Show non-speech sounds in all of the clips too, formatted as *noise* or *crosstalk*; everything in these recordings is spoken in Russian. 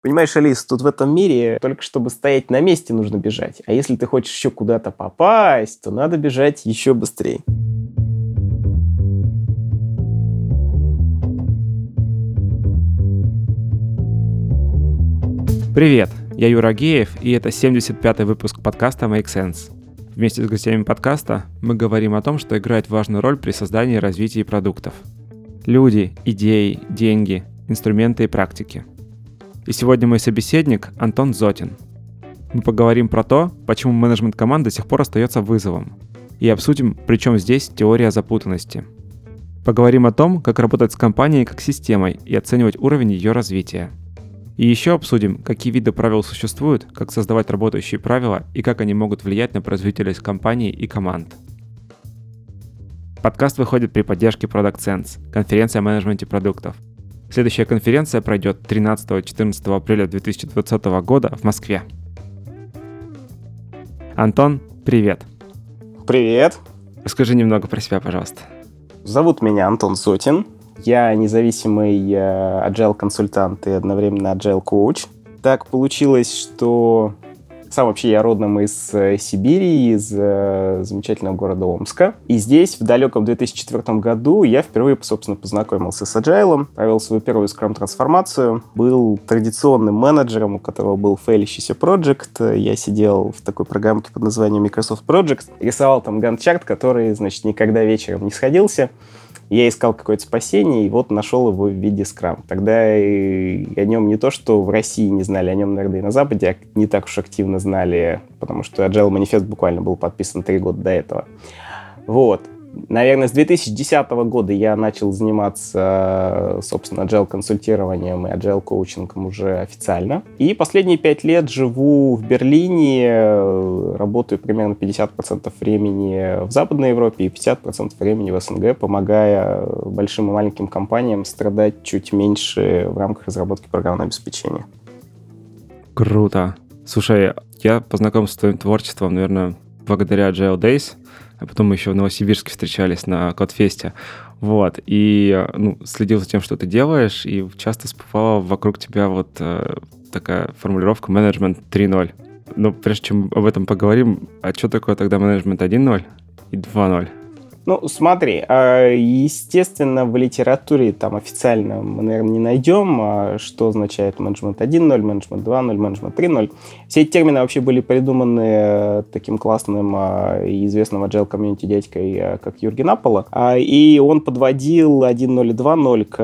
Понимаешь, Алис, тут в этом мире только чтобы стоять на месте нужно бежать. А если ты хочешь еще куда-то попасть, то надо бежать еще быстрее. Привет, я Юра Геев, и это 75-й выпуск подкаста Make Sense. Вместе с гостями подкаста мы говорим о том, что играет важную роль при создании и развитии продуктов. Люди, идеи, деньги, инструменты и практики – и сегодня мой собеседник Антон Зотин. Мы поговорим про то, почему менеджмент команд до сих пор остается вызовом. И обсудим, при чем здесь теория запутанности. Поговорим о том, как работать с компанией как системой и оценивать уровень ее развития. И еще обсудим, какие виды правил существуют, как создавать работающие правила и как они могут влиять на производительность компании и команд. Подкаст выходит при поддержке Product Sense, конференция о менеджменте продуктов – Следующая конференция пройдет 13-14 апреля 2020 года в Москве. Антон, привет. Привет. Расскажи немного про себя, пожалуйста. Зовут меня Антон Сотин. Я независимый э, agile консультант и одновременно agile коуч. Так получилось, что сам вообще я родом из э, Сибири, из э, замечательного города Омска. И здесь, в далеком 2004 году, я впервые, собственно, познакомился с Agile, провел свою первую скрам-трансформацию, был традиционным менеджером, у которого был фейлящийся проект. Я сидел в такой программке под названием Microsoft Project, рисовал там гант-чарт, который, значит, никогда вечером не сходился. Я искал какое-то спасение, и вот нашел его в виде скрам. Тогда о нем не то, что в России не знали, о нем, наверное, и на Западе не так уж активно знали, потому что Agile Manifest буквально был подписан три года до этого. Вот. Наверное, с 2010 года я начал заниматься, собственно, agile консультированием и agile коучингом уже официально. И последние пять лет живу в Берлине, работаю примерно 50% времени в Западной Европе и 50% времени в СНГ, помогая большим и маленьким компаниям страдать чуть меньше в рамках разработки программного обеспечения. Круто. Слушай, я познакомился с твоим творчеством, наверное, благодаря Agile Days — а потом мы еще в Новосибирске встречались на Кодфесте. Вот, и ну, следил за тем, что ты делаешь, и часто всплывала вокруг тебя вот э, такая формулировка менеджмент 3.0. Но прежде чем об этом поговорим, а что такое тогда менеджмент 1.0 и 2.0? Ну, смотри, а, естественно, в литературе там официально мы, наверное, не найдем, а, что означает менеджмент 1.0, менеджмент 2.0, менеджмент 3.0. Все эти термины вообще были придуманы э, таким классным а, и известным agile комьюнити дядькой, как Юрген Аполло. И он подводил 1.0 и 2.0 к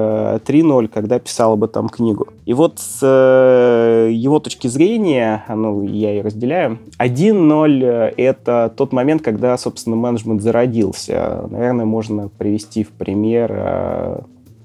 3.0, когда писал об этом книгу. И вот с э, его точки зрения, ну, я и разделяю, 1.0 — это тот момент, когда, собственно, менеджмент зародился наверное, можно привести в пример э,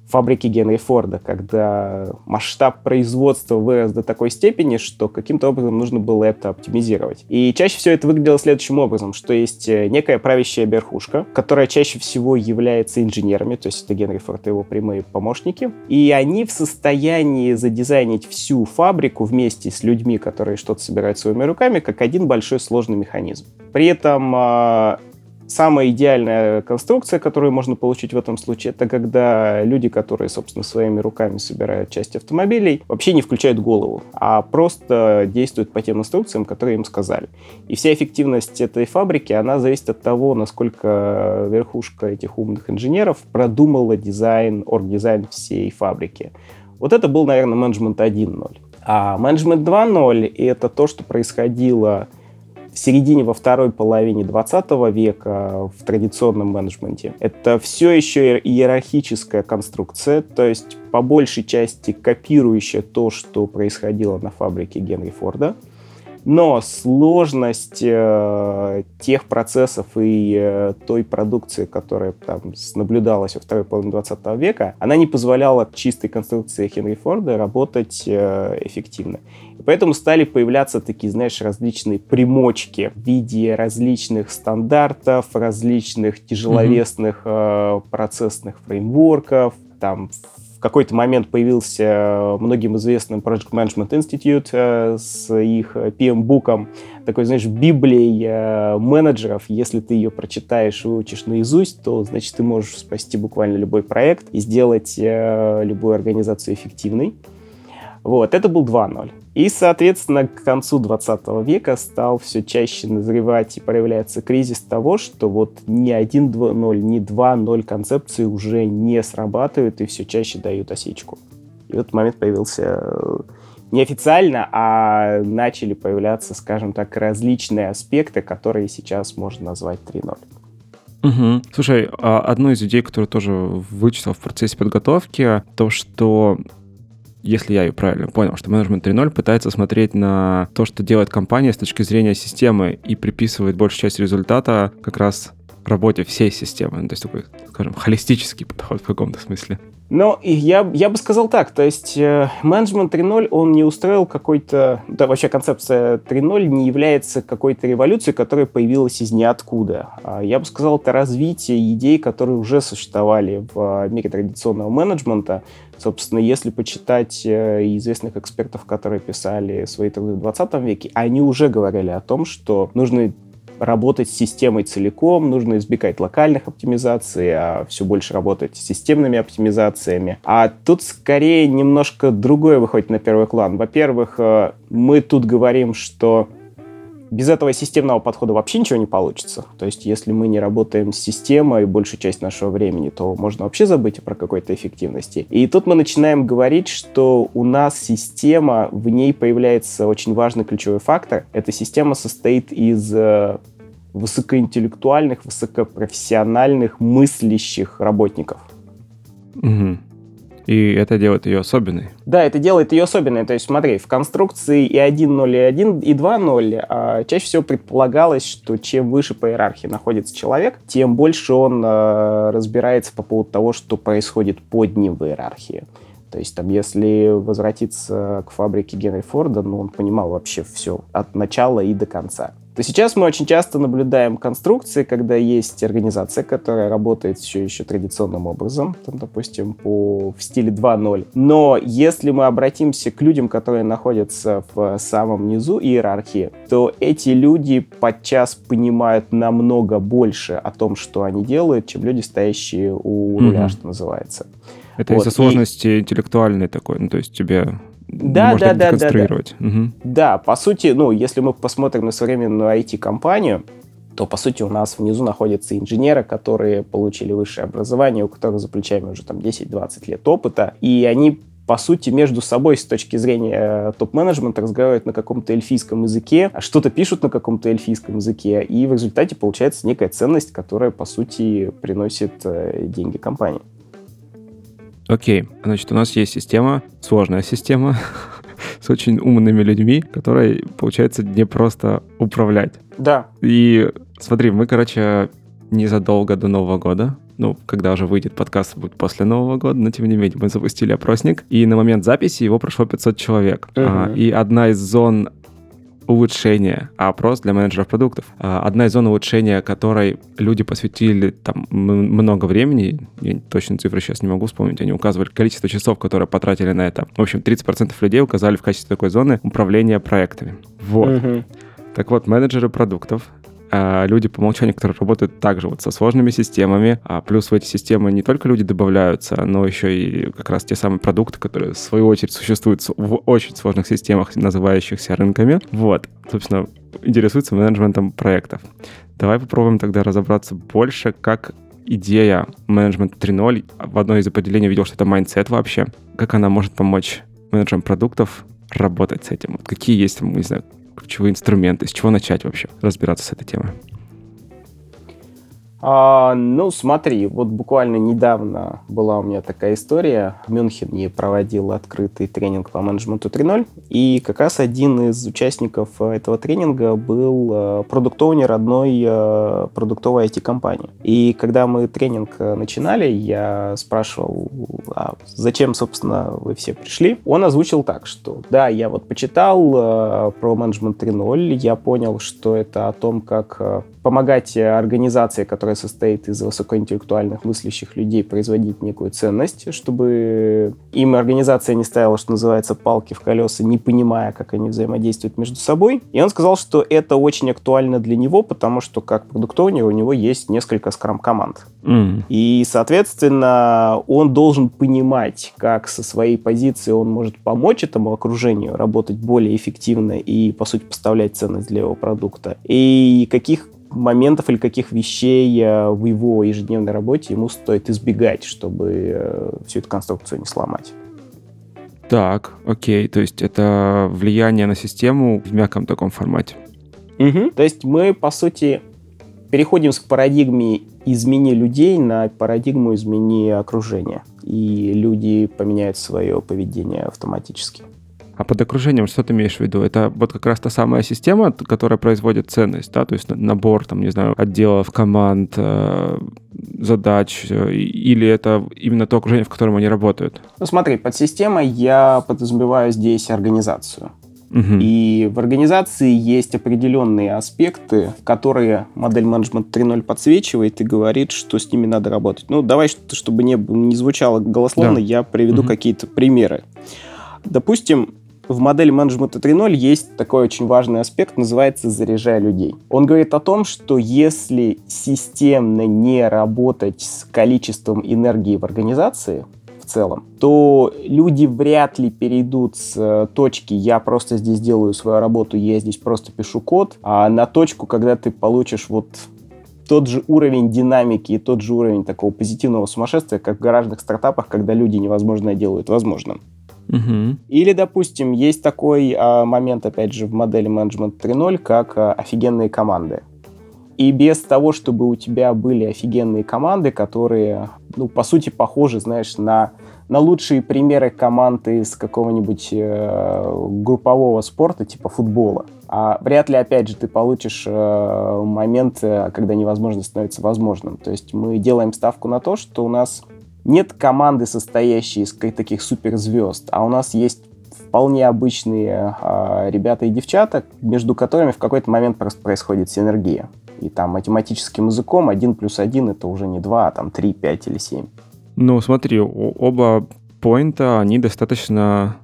фабрики Генри Форда, когда масштаб производства вырос до такой степени, что каким-то образом нужно было это оптимизировать. И чаще всего это выглядело следующим образом, что есть э, некая правящая верхушка, которая чаще всего является инженерами, то есть это Генри Форд и его прямые помощники, и они в состоянии задизайнить всю фабрику вместе с людьми, которые что-то собирают своими руками, как один большой сложный механизм. При этом э, Самая идеальная конструкция, которую можно получить в этом случае, это когда люди, которые, собственно, своими руками собирают части автомобилей, вообще не включают голову, а просто действуют по тем инструкциям, которые им сказали. И вся эффективность этой фабрики, она зависит от того, насколько верхушка этих умных инженеров продумала дизайн, оргдизайн всей фабрики. Вот это был, наверное, менеджмент 1.0. А менеджмент 2.0 — это то, что происходило в середине, во второй половине 20 века в традиционном менеджменте. Это все еще иерархическая конструкция, то есть по большей части копирующая то, что происходило на фабрике Генри Форда. Но сложность э, тех процессов и э, той продукции, которая там наблюдалась во второй половине 20 века, она не позволяла чистой конструкции Хенри Форда работать э, эффективно. И поэтому стали появляться такие, знаешь, различные примочки в виде различных стандартов, различных тяжеловесных mm-hmm. э, процессных фреймворков, там в какой-то момент появился э, многим известным Project Management Institute э, с их PM-буком, такой, знаешь, библией э, менеджеров. Если ты ее прочитаешь и выучишь наизусть, то, значит, ты можешь спасти буквально любой проект и сделать любую организацию эффективной. Вот, это был 2.0. И, соответственно, к концу 20 века стал все чаще назревать и проявляться кризис того, что вот ни 1.0, ни 2.0 концепции уже не срабатывают и все чаще дают осечку. И в этот момент появился э, неофициально, а начали появляться, скажем так, различные аспекты, которые сейчас можно назвать 3.0. Угу. Слушай, а одну из идей, которую тоже вычитал в процессе подготовки, то, что если я ее правильно понял, что менеджмент 3.0 пытается смотреть на то, что делает компания с точки зрения системы и приписывает большую часть результата как раз работе всей системы. То есть такой, скажем, холистический подход в каком-то смысле. Но я, я бы сказал так, то есть э, менеджмент 3.0, он не устроил какой-то, да, вообще концепция 3.0 не является какой-то революцией, которая появилась из ниоткуда. А я бы сказал, это развитие идей, которые уже существовали в мире традиционного менеджмента. Собственно, если почитать э, известных экспертов, которые писали свои труды в 20 веке, они уже говорили о том, что нужно работать с системой целиком, нужно избегать локальных оптимизаций, а все больше работать с системными оптимизациями. А тут скорее немножко другое выходит на первый план. Во-первых, э, мы тут говорим, что без этого системного подхода вообще ничего не получится. То есть, если мы не работаем с системой большую часть нашего времени, то можно вообще забыть про какой-то эффективности. И тут мы начинаем говорить, что у нас система, в ней появляется очень важный ключевой фактор. Эта система состоит из э, высокоинтеллектуальных, высокопрофессиональных, мыслящих работников. Угу. И это делает ее особенной. Да, это делает ее особенной. То есть, смотри, в конструкции и 1.0, и 1, и 2.0 а, чаще всего предполагалось, что чем выше по иерархии находится человек, тем больше он а, разбирается по поводу того, что происходит под ним в иерархии. То есть, там, если возвратиться к фабрике Генри Форда, ну, он понимал вообще все от начала и до конца то сейчас мы очень часто наблюдаем конструкции, когда есть организация, которая работает все еще традиционным образом, там, допустим, по, в стиле 2.0. Но если мы обратимся к людям, которые находятся в самом низу иерархии, то эти люди подчас понимают намного больше о том, что они делают, чем люди, стоящие у руля, mm-hmm. что называется. Это вот. из-за сложности и... интеллектуальной такой, ну то есть тебе да, можно да, да, да, да. Угу. Да, по сути, ну, если мы посмотрим на современную IT-компанию, то, по сути, у нас внизу находятся инженеры, которые получили высшее образование, у которых за плечами уже там 10-20 лет опыта, и они по сути, между собой с точки зрения топ-менеджмента разговаривают на каком-то эльфийском языке, а что-то пишут на каком-то эльфийском языке, и в результате получается некая ценность, которая, по сути, приносит э, деньги компании. Окей, значит, у нас есть система, сложная система, *laughs* с очень умными людьми, которой, получается, не просто управлять. Да. И смотри, мы, короче, незадолго до Нового года ну, когда уже выйдет подкаст, будет после Нового года, но тем не менее, мы запустили опросник, и на момент записи его прошло 500 человек. Uh-huh. А, и одна из зон улучшения, а опрос для менеджеров продуктов. А, одна из зон улучшения, которой люди посвятили там много времени, я точно цифры сейчас не могу вспомнить, они указывали количество часов, которые потратили на это. В общем, 30% людей указали в качестве такой зоны управления проектами. Вот. Угу. Так вот, менеджеры продуктов люди по умолчанию, которые работают также вот со сложными системами, а плюс в эти системы не только люди добавляются, но еще и как раз те самые продукты, которые в свою очередь существуют в очень сложных системах, называющихся рынками. Вот, собственно, интересуются менеджментом проектов. Давай попробуем тогда разобраться больше, как идея менеджмента 3.0, в одной из определений видел, что это mindset вообще, как она может помочь менеджерам продуктов работать с этим? Вот какие есть, не знаю, ключевые инструменты, с чего начать вообще разбираться с этой темой? А, ну, смотри, вот буквально недавно была у меня такая история. В Мюнхене проводил открытый тренинг по менеджменту 3.0, и как раз один из участников э, этого тренинга был э, продуктовнер одной э, продуктовой IT-компании. И когда мы тренинг начинали, я спрашивал, а зачем, собственно, вы все пришли? Он озвучил так, что да, я вот почитал про менеджмент 3.0, я понял, что это о том, как помогать организации, которая состоит из высокоинтеллектуальных мыслящих людей, производить некую ценность, чтобы им организация не ставила, что называется, палки в колеса, не понимая, как они взаимодействуют между собой. И он сказал, что это очень актуально для него, потому что как продуктовнер у него есть несколько скрам-команд. Mm. И, соответственно, он должен понимать, как со своей позиции он может помочь этому окружению работать более эффективно и, по сути, поставлять ценность для его продукта. И каких моментов или каких вещей э, в его ежедневной работе ему стоит избегать, чтобы э, всю эту конструкцию не сломать. Так, окей, то есть это влияние на систему в мягком таком формате. Угу. То есть мы, по сути, переходим с парадигмы измени людей на парадигму измени окружение. И люди поменяют свое поведение автоматически. А под окружением что ты имеешь в виду? Это вот как раз та самая система, которая производит ценность, да, то есть набор, там, не знаю, отделов, команд, э, задач, э, или это именно то окружение, в котором они работают? Ну смотри, под системой я подразумеваю здесь организацию. Угу. И в организации есть определенные аспекты, которые модель менеджмент 3.0 подсвечивает и говорит, что с ними надо работать. Ну, давай, чтобы не, не звучало голословно, да. я приведу угу. какие-то примеры. Допустим, в модели менеджмента 3.0 есть такой очень важный аспект, называется «заряжая людей». Он говорит о том, что если системно не работать с количеством энергии в организации, в целом, то люди вряд ли перейдут с э, точки «я просто здесь делаю свою работу, я здесь просто пишу код», а на точку, когда ты получишь вот тот же уровень динамики и тот же уровень такого позитивного сумасшествия, как в гаражных стартапах, когда люди невозможное делают возможным. Угу. Или, допустим, есть такой а, момент, опять же, в модели менеджмент 3.0, как а, офигенные команды. И без того, чтобы у тебя были офигенные команды, которые, ну, по сути, похожи, знаешь, на, на лучшие примеры команд из какого-нибудь э, группового спорта, типа футбола. А вряд ли, опять же, ты получишь э, момент, э, когда невозможно становится возможным. То есть мы делаем ставку на то, что у нас нет команды, состоящей из таких суперзвезд, а у нас есть вполне обычные э, ребята и девчата, между которыми в какой-то момент просто происходит синергия. И там математическим языком 1 плюс 1 это уже не 2, а там 3, 5 или 7. Ну, смотри, оба поинта, они достаточно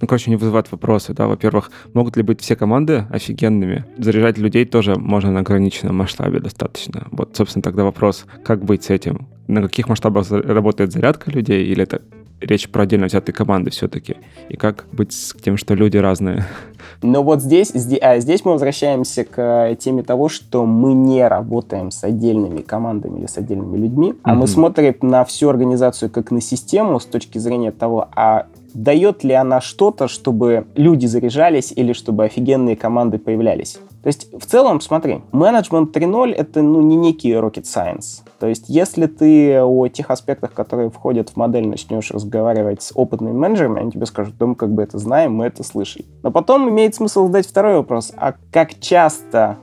ну, короче, не вызывают вопросы, да. Во-первых, могут ли быть все команды офигенными? Заряжать людей тоже можно на ограниченном масштабе достаточно. Вот, собственно, тогда вопрос, как быть с этим? На каких масштабах работает зарядка людей, или это речь про отдельно взятые команды все-таки? И как быть с тем, что люди разные? *laughs* Но вот здесь, здесь, а, здесь мы возвращаемся к теме того, что мы не работаем с отдельными командами или с отдельными людьми, mm-hmm. а мы смотрим на всю организацию как на систему с точки зрения того, а дает ли она что-то, чтобы люди заряжались или чтобы офигенные команды появлялись. То есть, в целом, смотри, менеджмент 3.0 — это ну, не некий rocket science. То есть, если ты о тех аспектах, которые входят в модель, начнешь разговаривать с опытными менеджерами, они тебе скажут, да мы как бы это знаем, мы это слышали. Но потом имеет смысл задать второй вопрос. А как часто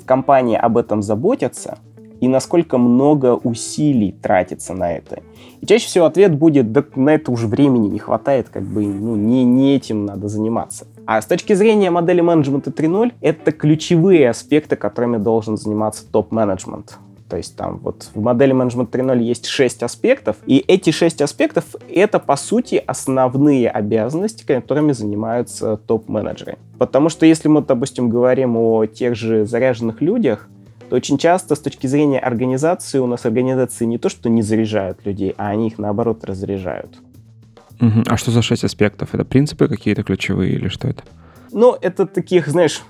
в компании об этом заботятся, и насколько много усилий тратится на это. И чаще всего ответ будет, да на это уже времени не хватает, как бы, ну, не, не этим надо заниматься. А с точки зрения модели менеджмента 3.0, это ключевые аспекты, которыми должен заниматься топ-менеджмент. То есть там вот в модели менеджмент 3.0 есть 6 аспектов, и эти 6 аспектов — это, по сути, основные обязанности, которыми занимаются топ-менеджеры. Потому что если мы, допустим, говорим о тех же заряженных людях, то очень часто с точки зрения организации у нас организации не то, что не заряжают людей, а они их наоборот разряжают. Угу. А что за шесть аспектов? Это принципы какие-то ключевые или что это? Ну, это таких, знаешь,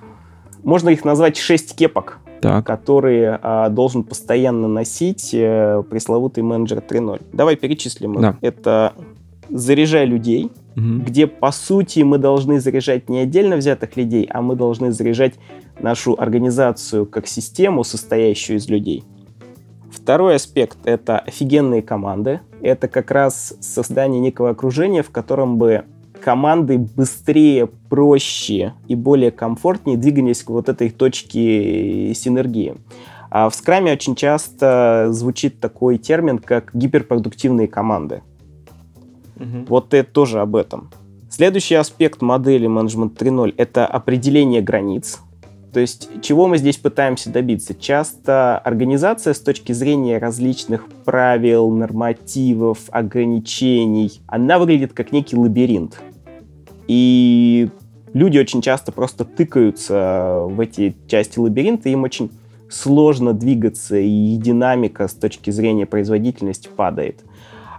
можно их назвать шесть кепок, так. которые а, должен постоянно носить а, пресловутый менеджер 3.0. Давай перечислим. Да. Это заряжай людей, угу. где, по сути, мы должны заряжать не отдельно взятых людей, а мы должны заряжать нашу организацию как систему, состоящую из людей. Второй аспект — это офигенные команды. Это как раз создание некого окружения, в котором бы команды быстрее, проще и более комфортнее двигались к вот этой точке синергии. А в скраме очень часто звучит такой термин, как гиперпродуктивные команды. Угу. Вот это тоже об этом. Следующий аспект модели менеджмент 3.0 — это определение границ. То есть, чего мы здесь пытаемся добиться? Часто организация с точки зрения различных правил, нормативов, ограничений, она выглядит как некий лабиринт. И люди очень часто просто тыкаются в эти части лабиринта, им очень сложно двигаться, и динамика с точки зрения производительности падает.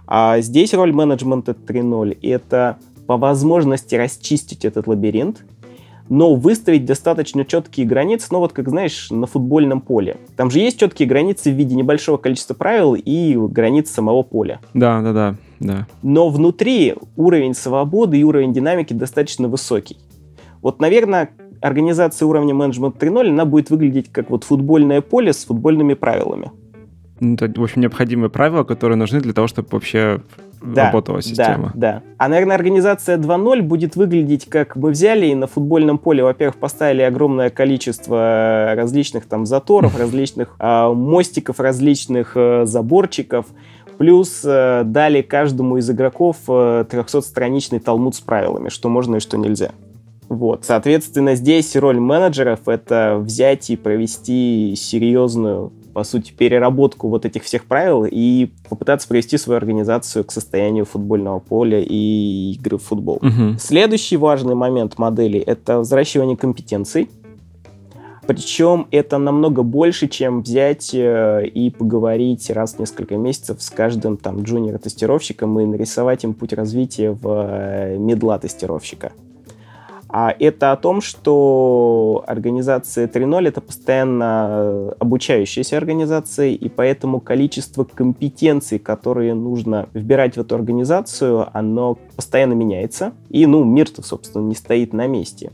А здесь роль менеджмента 3.0 — это по возможности расчистить этот лабиринт, но выставить достаточно четкие границы, ну вот как знаешь, на футбольном поле. Там же есть четкие границы в виде небольшого количества правил и границ самого поля. Да, да, да, да. Но внутри уровень свободы и уровень динамики достаточно высокий. Вот, наверное, организация уровня менеджмент 3.0, она будет выглядеть как вот футбольное поле с футбольными правилами. Ну, это, в общем, необходимые правила, которые нужны для того, чтобы вообще да, работала система. Да, да. А, наверное, организация 2.0 будет выглядеть, как мы взяли и на футбольном поле, во-первых, поставили огромное количество различных там заторов, *laughs* различных э, мостиков, различных э, заборчиков, плюс э, дали каждому из игроков э, 300-страничный талмуд с правилами, что можно и что нельзя. Вот, соответственно, здесь роль менеджеров — это взять и провести серьезную по сути, переработку вот этих всех правил и попытаться привести свою организацию к состоянию футбольного поля и игры в футбол. Угу. Следующий важный момент модели — это взращивание компетенций. Причем это намного больше, чем взять э, и поговорить раз в несколько месяцев с каждым там джуниор-тестировщиком и нарисовать им путь развития в э, медла-тестировщика. А это о том, что организация 3.0 это постоянно обучающаяся организация, и поэтому количество компетенций, которые нужно вбирать в эту организацию, оно постоянно меняется. И, ну, мир-то, собственно, не стоит на месте.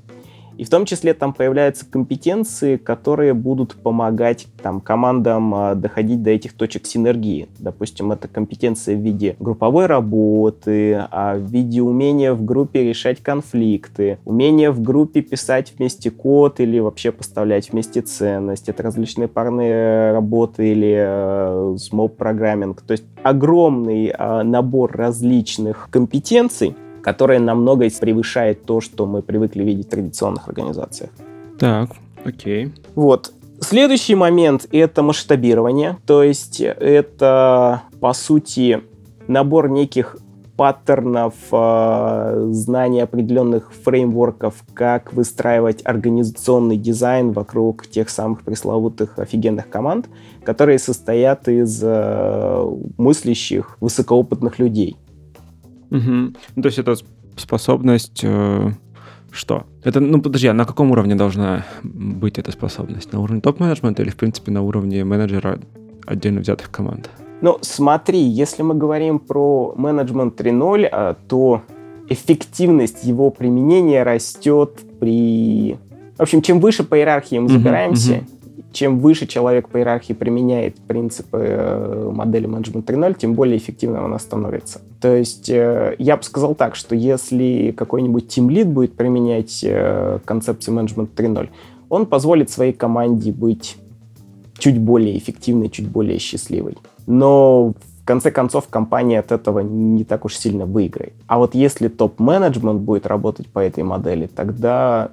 И в том числе там появляются компетенции, которые будут помогать там, командам а, доходить до этих точек синергии. Допустим, это компетенция в виде групповой работы, а в виде умения в группе решать конфликты, умение в группе писать вместе код или вообще поставлять вместе ценность. Это различные парные работы или э, small программинг. То есть огромный э, набор различных компетенций, которое намного превышает то, что мы привыкли видеть в традиционных организациях. Так, окей. Вот. Следующий момент — это масштабирование. То есть это, по сути, набор неких паттернов, э, знания определенных фреймворков, как выстраивать организационный дизайн вокруг тех самых пресловутых офигенных команд, которые состоят из э, мыслящих, высокоопытных людей. Угу. Ну, то есть это способность... Э, что? Это, ну, подожди, а на каком уровне должна быть эта способность? На уровне топ-менеджмента или, в принципе, на уровне менеджера отдельно взятых команд? Ну, смотри, если мы говорим про менеджмент 3.0, а, то эффективность его применения растет при... В общем, чем выше по иерархии мы забираемся, uh-huh, uh-huh чем выше человек по иерархии применяет принципы э, модели менеджмент 3.0, тем более эффективным она становится. То есть э, я бы сказал так, что если какой-нибудь тимлид будет применять э, концепцию менеджмент 3.0, он позволит своей команде быть чуть более эффективной, чуть более счастливой. Но в конце концов компания от этого не так уж сильно выиграет. А вот если топ-менеджмент будет работать по этой модели, тогда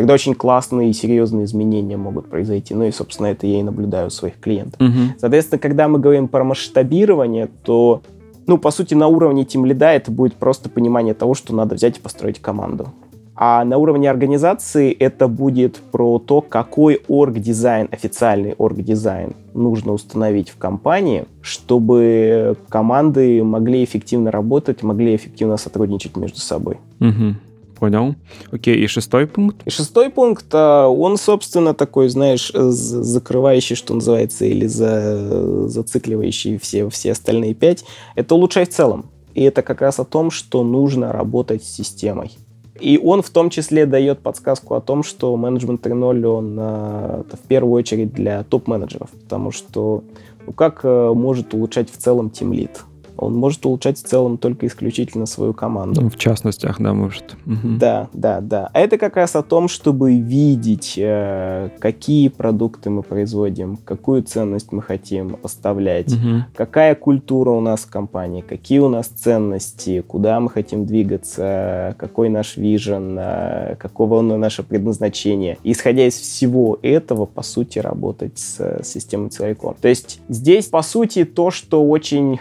тогда очень классные и серьезные изменения могут произойти. Ну и, собственно, это я и наблюдаю у своих клиентов. Угу. Соответственно, когда мы говорим про масштабирование, то, ну, по сути, на уровне тем лида это будет просто понимание того, что надо взять и построить команду. А на уровне организации это будет про то, какой орг-дизайн, официальный орг-дизайн нужно установить в компании, чтобы команды могли эффективно работать, могли эффективно сотрудничать между собой. Угу. Понял. Окей, и шестой пункт? И шестой пункт, а, он, собственно, такой, знаешь, закрывающий, что называется, или за, зацикливающий все, все остальные пять. Это улучшай в целом. И это как раз о том, что нужно работать с системой. И он в том числе дает подсказку о том, что менеджмент 3.0, он а, в первую очередь для топ-менеджеров, потому что ну, как а, может улучшать в целом тимлит? Он может улучшать в целом только исключительно свою команду. В частностях, да, может. Угу. Да, да, да. А это как раз о том, чтобы видеть, э, какие продукты мы производим, какую ценность мы хотим поставлять, угу. какая культура у нас в компании, какие у нас ценности, куда мы хотим двигаться, какой наш вижен, э, какого наше предназначение. исходя из всего этого, по сути, работать с системой целиком. То есть здесь, по сути, то, что очень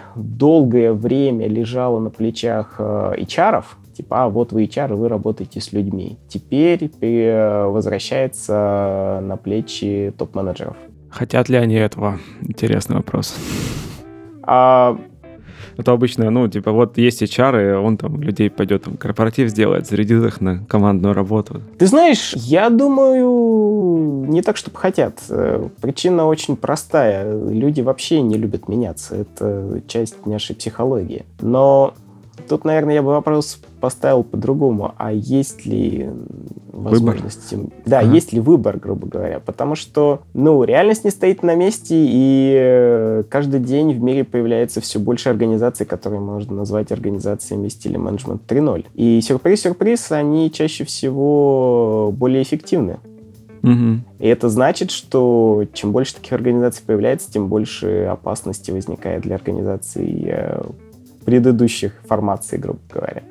долгое время лежало на плечах э, HR, типа, а вот вы HR, вы работаете с людьми. Теперь возвращается на плечи топ-менеджеров. Хотят ли они этого? Интересный вопрос. А, это обычно, ну, типа, вот есть HR, и он там людей пойдет там корпоратив сделает, зарядит их на командную работу. Ты знаешь, я думаю, не так, чтобы хотят. Э, причина очень простая. Люди вообще не любят меняться. Это часть нашей психологии. Но Тут, наверное, я бы вопрос поставил по-другому. А есть ли возможности... Выбор. Да, ага. есть ли выбор, грубо говоря. Потому что, ну, реальность не стоит на месте, и э, каждый день в мире появляется все больше организаций, которые можно назвать организациями в стиле менеджмент 3.0. И сюрприз-сюрприз, они чаще всего более эффективны. Угу. И это значит, что чем больше таких организаций появляется, тем больше опасности возникает для организаций э, предыдущих формаций, грубо говоря.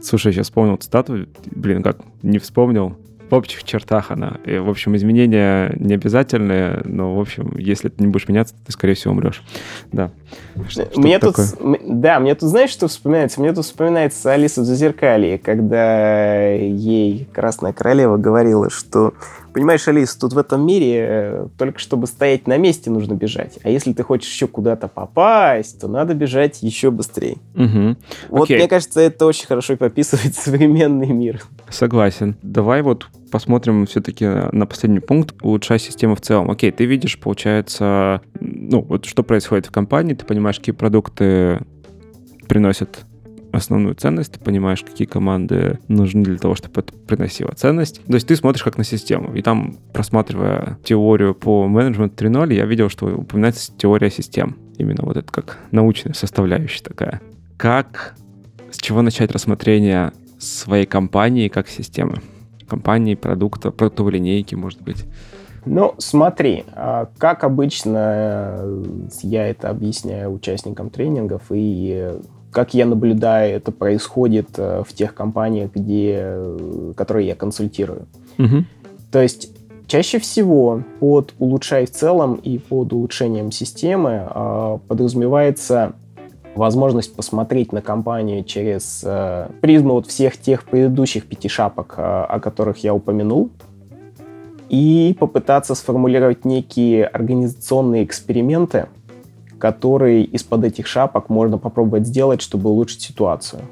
Слушай, я сейчас вспомнил цитату, блин, как не вспомнил. В общих чертах она. И, в общем, изменения не обязательные, но, в общем, если ты не будешь меняться, ты, скорее всего, умрешь. Да. Что, мне тут, да, мне тут, знаешь, что вспоминается? Мне тут вспоминается Алиса в Зазеркалье, когда ей Красная Королева говорила, что Понимаешь, Алис, тут в этом мире э, только чтобы стоять на месте нужно бежать. А если ты хочешь еще куда-то попасть, то надо бежать еще быстрее. Угу. Вот Окей. мне кажется, это очень хорошо пописывает *laughs* современный мир. Согласен. Давай вот посмотрим все-таки на последний пункт, улучшать систему в целом. Окей, ты видишь, получается, ну, вот что происходит в компании, ты понимаешь, какие продукты приносят основную ценность, ты понимаешь, какие команды нужны для того, чтобы это приносило ценность. То есть ты смотришь как на систему. И там, просматривая теорию по менеджменту 3.0, я видел, что упоминается теория систем. Именно вот это как научная составляющая такая. Как, с чего начать рассмотрение своей компании как системы? Компании, продукта, продуктовой линейки, может быть. Ну, смотри, а, как обычно я это объясняю участникам тренингов и как я наблюдаю, это происходит э, в тех компаниях, где, э, которые я консультирую. Угу. То есть чаще всего под улучшай в целом и под улучшением системы э, подразумевается возможность посмотреть на компанию через э, призму вот всех тех предыдущих пяти шапок, э, о которых я упомянул, и попытаться сформулировать некие организационные эксперименты, которые из-под этих шапок можно попробовать сделать, чтобы улучшить ситуацию.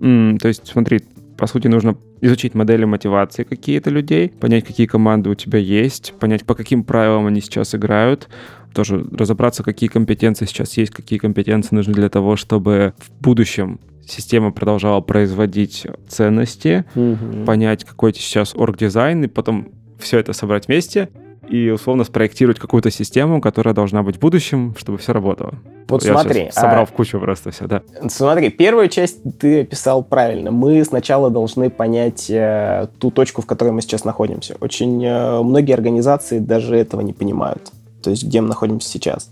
Mm, то есть, смотри, по сути, нужно изучить модели мотивации какие-то людей, понять, какие команды у тебя есть, понять, по каким правилам они сейчас играют, тоже разобраться, какие компетенции сейчас есть, какие компетенции нужны для того, чтобы в будущем система продолжала производить ценности, mm-hmm. понять, какой сейчас орг-дизайн, и потом все это собрать вместе и условно спроектировать какую-то систему, которая должна быть в будущем, чтобы все работало. Вот Я смотри. собрал а... в кучу просто все, да. Смотри, первую часть ты описал правильно. Мы сначала должны понять э, ту точку, в которой мы сейчас находимся. Очень э, многие организации даже этого не понимают. То есть, где мы находимся сейчас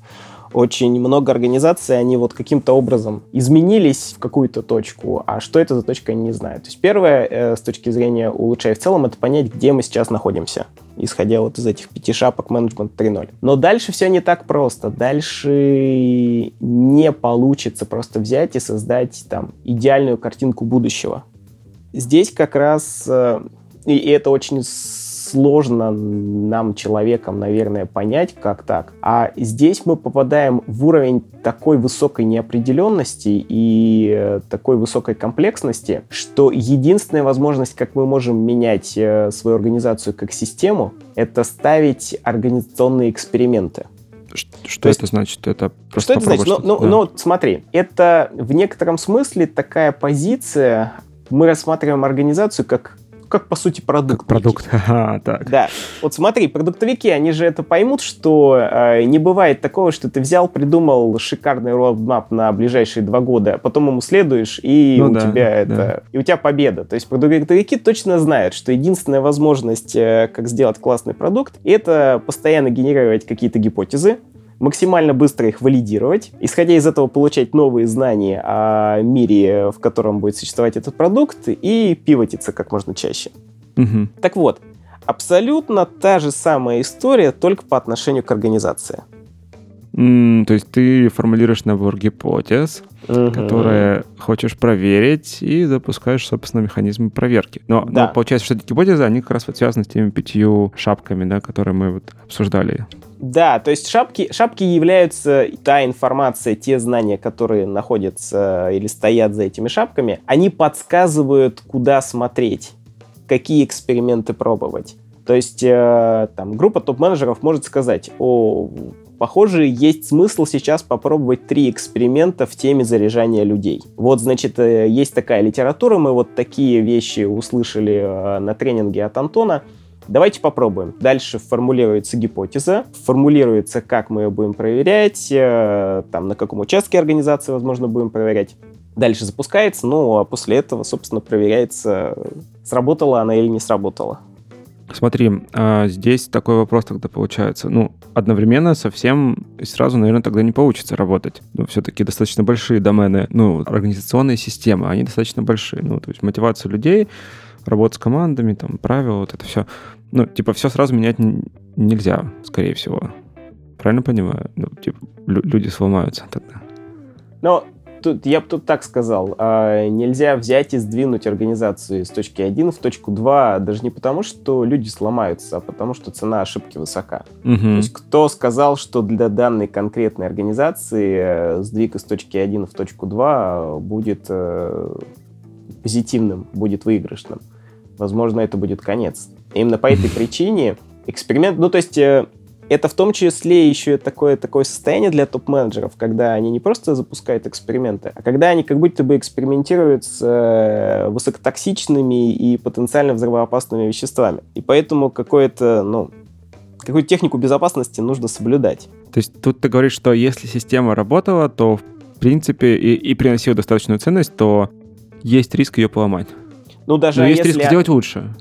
очень много организаций, они вот каким-то образом изменились в какую-то точку, а что это за точка, они не знают. То есть первое, э, с точки зрения улучшая в целом, это понять, где мы сейчас находимся, исходя вот из этих пяти шапок менеджмент 3.0. Но дальше все не так просто. Дальше не получится просто взять и создать там идеальную картинку будущего. Здесь как раз, э, и это очень сложно нам, человекам, наверное, понять, как так. А здесь мы попадаем в уровень такой высокой неопределенности и э, такой высокой комплексности, что единственная возможность, как мы можем менять э, свою организацию как систему, это ставить организационные эксперименты. Что это есть, значит? Это что это значит? Ну, ну, да. ну, смотри, это в некотором смысле такая позиция. Мы рассматриваем организацию как как по сути продукт. Как продукт, *laughs* ага, так. Да. Вот смотри, продуктовики, они же это поймут, что э, не бывает такого, что ты взял, придумал шикарный roadmap на ближайшие два года, а потом ему следуешь, и ну, у да, тебя это, да. и у тебя победа. То есть продуктовики точно знают, что единственная возможность, э, как сделать классный продукт, это постоянно генерировать какие-то гипотезы, максимально быстро их валидировать, исходя из этого получать новые знания о мире, в котором будет существовать этот продукт, и пивотиться как можно чаще. Угу. Так вот, абсолютно та же самая история, только по отношению к организации. Mm, то есть ты формулируешь набор гипотез, uh-huh. которые хочешь проверить, и запускаешь, собственно, механизмы проверки. Но, да. но получается, что эти гипотезы, они как раз вот связаны с теми пятью шапками, да, которые мы вот обсуждали. Да, то есть шапки, шапки являются та информация, те знания, которые находятся или стоят за этими шапками, они подсказывают, куда смотреть, какие эксперименты пробовать. То есть э, там группа топ-менеджеров может сказать, о, похоже, есть смысл сейчас попробовать три эксперимента в теме заряжания людей. Вот, значит, э, есть такая литература, мы вот такие вещи услышали э, на тренинге от Антона. Давайте попробуем. Дальше формулируется гипотеза, формулируется, как мы ее будем проверять, э, там, на каком участке организации, возможно, будем проверять. Дальше запускается, ну, а после этого, собственно, проверяется, сработала она или не сработала. Смотри, а здесь такой вопрос тогда получается. Ну, одновременно совсем и сразу, наверное, тогда не получится работать. Ну, все-таки достаточно большие домены, ну, организационные системы, они достаточно большие. Ну, то есть мотивация людей, работа с командами, там, правила, вот это все. Ну, типа, все сразу менять нельзя, скорее всего. Правильно понимаю? Ну, типа, люди сломаются тогда. Но тут, я бы тут так сказал. А, нельзя взять и сдвинуть организацию с точки 1 в точку 2, даже не потому, что люди сломаются, а потому, что цена ошибки высока. Угу. То есть кто сказал, что для данной конкретной организации э, сдвиг из точки 1 в точку 2 будет э, позитивным, будет выигрышным? Возможно, это будет конец. именно по этой *laughs* причине эксперимент, ну, то есть э, это в том числе еще такое, такое состояние для топ-менеджеров, когда они не просто запускают эксперименты, а когда они как будто бы экспериментируют с э, высокотоксичными и потенциально взрывоопасными веществами. И поэтому какое-то, ну, какую-то технику безопасности нужно соблюдать. То есть тут ты говоришь, что если система работала, то в принципе и, и приносила достаточную ценность, то есть риск ее поломать. Ну, даже Но есть если... риск сделать лучше.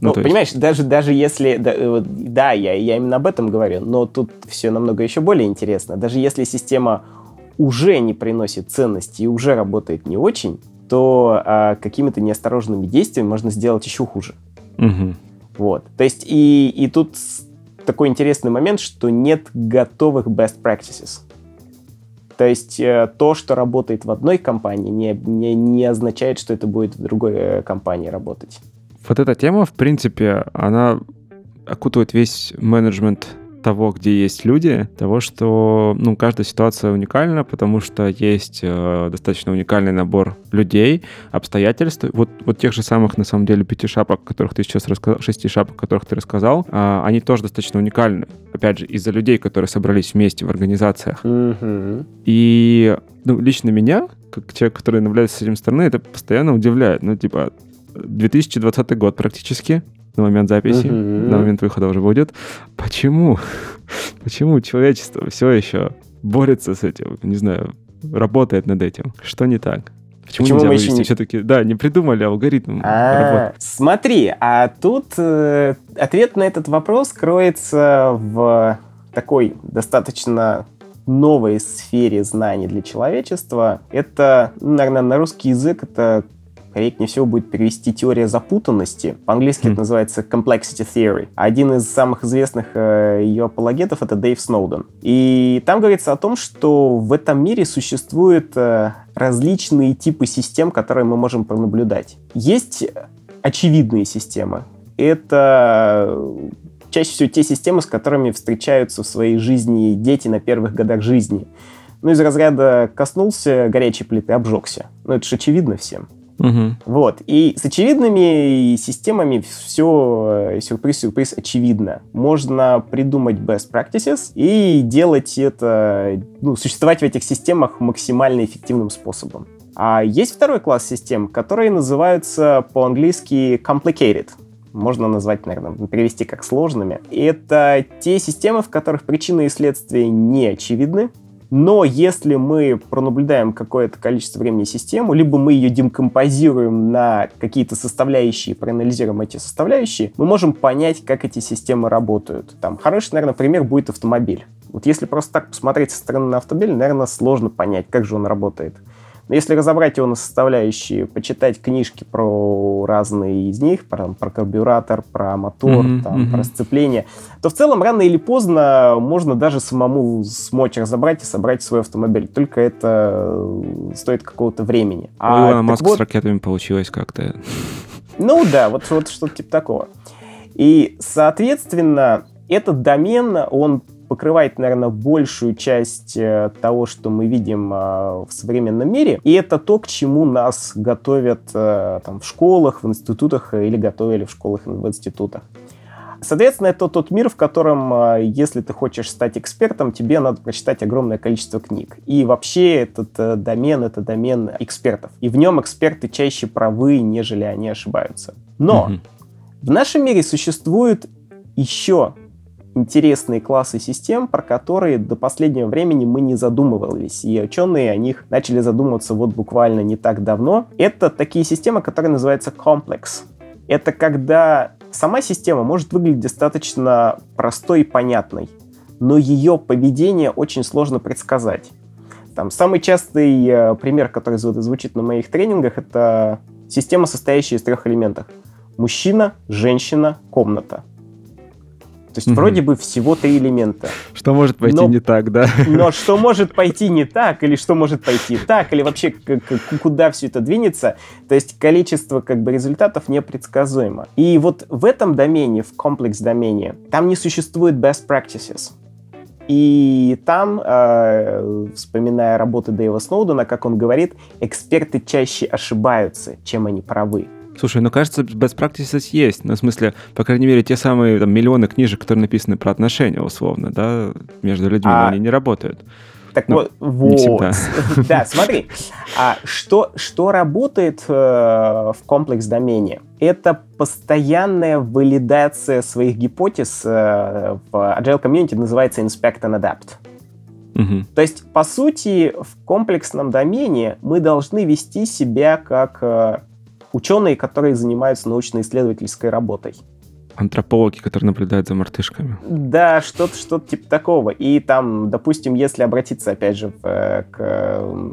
Ну, ну понимаешь, даже, даже если... Да, э, да я, я именно об этом говорю, но тут все намного еще более интересно. Даже если система уже не приносит ценности и уже работает не очень, то а, какими-то неосторожными действиями можно сделать еще хуже. Угу. Вот. То есть и, и тут такой интересный момент, что нет готовых best practices. То есть э, то, что работает в одной компании, не, не, не означает, что это будет в другой э, компании работать. Вот эта тема, в принципе, она окутывает весь менеджмент того, где есть люди, того, что ну, каждая ситуация уникальна, потому что есть э, достаточно уникальный набор людей, обстоятельств. Вот, вот тех же самых, на самом деле, пяти шапок, которых ты сейчас рассказал, шести шапок, которых ты рассказал, э, они тоже достаточно уникальны. Опять же, из-за людей, которые собрались вместе в организациях. Mm-hmm. И ну, лично меня, как человек, который наблюдается с этим стороны, это постоянно удивляет. Ну, типа, 2020 год практически, на момент записи, uh-huh. на момент выхода уже будет. Почему? *laughs* Почему человечество все еще борется с этим? Не знаю, работает над этим. Что не так? Почему, Почему мы еще не... все-таки, да, не придумали алгоритм а, Смотри, а тут э, ответ на этот вопрос кроется в такой достаточно новой сфере знаний для человечества. Это, наверное, на русский язык это корректнее всего будет перевести теория запутанности. По-английски mm. это называется complexity theory. Один из самых известных э, ее апологетов это Дэйв Сноуден. И там говорится о том, что в этом мире существуют э, различные типы систем, которые мы можем пронаблюдать. Есть очевидные системы. Это э, чаще всего те системы, с которыми встречаются в своей жизни дети на первых годах жизни. Ну, из разряда коснулся горячей плиты, обжегся. Ну, это же очевидно всем. Угу. Вот. И с очевидными системами все э, сюрприз-сюрприз очевидно. Можно придумать best practices и делать это, ну, существовать в этих системах максимально эффективным способом. А есть второй класс систем, которые называются по-английски complicated. Можно назвать, наверное, перевести как сложными. Это те системы, в которых причины и следствия не очевидны, но если мы пронаблюдаем какое-то количество времени систему, либо мы ее декомпозируем на какие-то составляющие, проанализируем эти составляющие, мы можем понять, как эти системы работают. Там хороший, наверное, пример будет автомобиль. Вот если просто так посмотреть со стороны на автомобиль, наверное, сложно понять, как же он работает. Но если разобрать его на составляющие, почитать книжки про разные из них, про, про карбюратор, про мотор, mm-hmm, там, mm-hmm. про сцепление, то в целом рано или поздно можно даже самому смочь разобрать и собрать свой автомобиль. Только это стоит какого-то времени. А, У Илона Маска вот, с ракетами получилось как-то. Ну да, вот, вот что-то типа такого. И, соответственно, этот домен, он покрывает, наверное, большую часть э, того, что мы видим э, в современном мире. И это то, к чему нас готовят э, там, в школах, в институтах или готовили в школах и в институтах. Соответственно, это тот мир, в котором, если ты хочешь стать экспертом, тебе надо прочитать огромное количество книг. И вообще этот домен — это домен экспертов. И в нем эксперты чаще правы, нежели они ошибаются. Но mm-hmm. в нашем мире существует еще интересные классы систем, про которые до последнего времени мы не задумывались. И ученые о них начали задумываться вот буквально не так давно. Это такие системы, которые называются комплекс. Это когда сама система может выглядеть достаточно простой и понятной, но ее поведение очень сложно предсказать. Там самый частый э, пример, который звучит на моих тренингах, это система, состоящая из трех элементов. Мужчина, женщина, комната. То есть mm вроде бы всего три элемента. Что может пойти но, не так, да? Но что может пойти не так, или что может пойти так, или вообще куда все это двинется, то есть количество как бы результатов непредсказуемо. И вот в этом домене, в комплекс-домене, там не существует best practices. И там, э, вспоминая работы Дэйва Сноудена, как он говорит, эксперты чаще ошибаются, чем они правы. Слушай, ну кажется, best practices есть. Ну, в смысле, по крайней мере, те самые там, миллионы книжек, которые написаны про отношения, условно, да, между людьми, а... они не работают. Так ну, вот, вот. *laughs* да, смотри, а что, что работает э, в комплекс-домене? Это постоянная валидация своих гипотез э, в Agile Community называется Inspect and Adapt. Угу. То есть, по сути, в комплексном домене мы должны вести себя как э, ученые, которые занимаются научно-исследовательской работой. Антропологи, которые наблюдают за мартышками. Да, что-то что типа такого. И там, допустим, если обратиться, опять же, в, к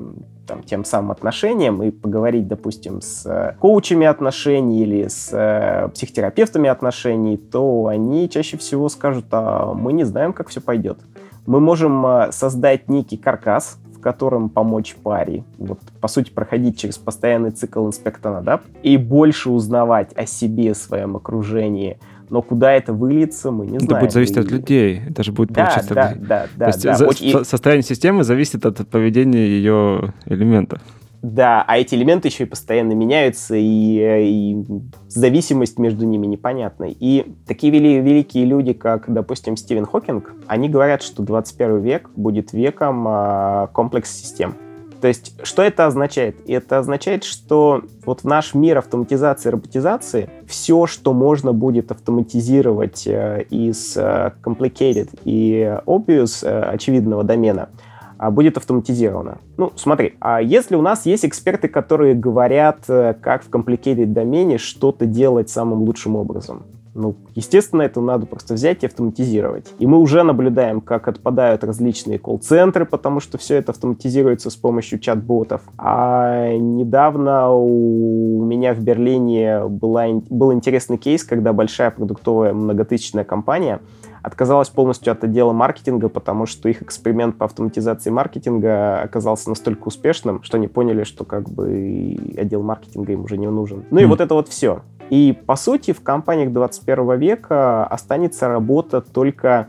там, тем самым отношениям и поговорить, допустим, с коучами отношений или с э, психотерапевтами отношений, то они чаще всего скажут, а мы не знаем, как все пойдет. Мы можем э, создать некий каркас, котором помочь паре. Вот, по сути, проходить через постоянный цикл инспектора, да, и больше узнавать о себе, своем окружении. Но куда это выльется, мы не знаем. Это будет зависеть и... от людей. Это же будет да, получиться... Да, да, да. То есть да. Очень... состояние системы зависит от поведения ее элементов. Да, а эти элементы еще и постоянно меняются, и, и зависимость между ними непонятная. И такие вели, великие люди, как, допустим, Стивен Хокинг, они говорят, что 21 век будет веком а, комплекс-систем. То есть, что это означает? Это означает, что вот в наш мир автоматизации и роботизации все, что можно будет автоматизировать э, из э, complicated и obvious э, очевидного домена — будет автоматизировано. Ну, смотри, а если у нас есть эксперты, которые говорят, э, как в complicated домене что-то делать самым лучшим образом, ну, естественно, это надо просто взять и автоматизировать. И мы уже наблюдаем, как отпадают различные колл-центры, потому что все это автоматизируется с помощью чат-ботов. А недавно у меня в Берлине была, был интересный кейс, когда большая продуктовая многотысячная компания отказалась полностью от отдела маркетинга, потому что их эксперимент по автоматизации маркетинга оказался настолько успешным, что они поняли, что как бы отдел маркетинга им уже не нужен. Ну mm. и вот это вот все. И по сути в компаниях 21 века останется работа только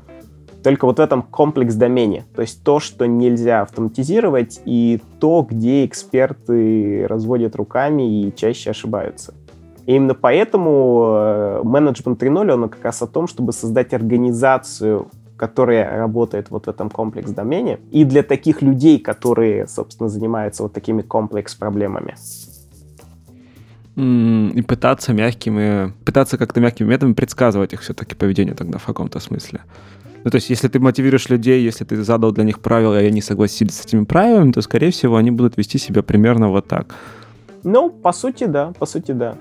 только вот в этом комплекс-домене. То есть то, что нельзя автоматизировать, и то, где эксперты разводят руками и чаще ошибаются. И именно поэтому э, менеджмент 3.0, он как раз о том, чтобы создать организацию, которая работает вот в этом комплекс-домене, и для таких людей, которые, собственно, занимаются вот такими комплекс-проблемами. И пытаться мягкими, пытаться как-то мягкими методами предсказывать их все-таки поведение тогда в каком-то смысле. Ну, то есть, если ты мотивируешь людей, если ты задал для них правила, и они согласились с этими правилами, то, скорее всего, они будут вести себя примерно вот так. Ну, по сути, да, по сути, да.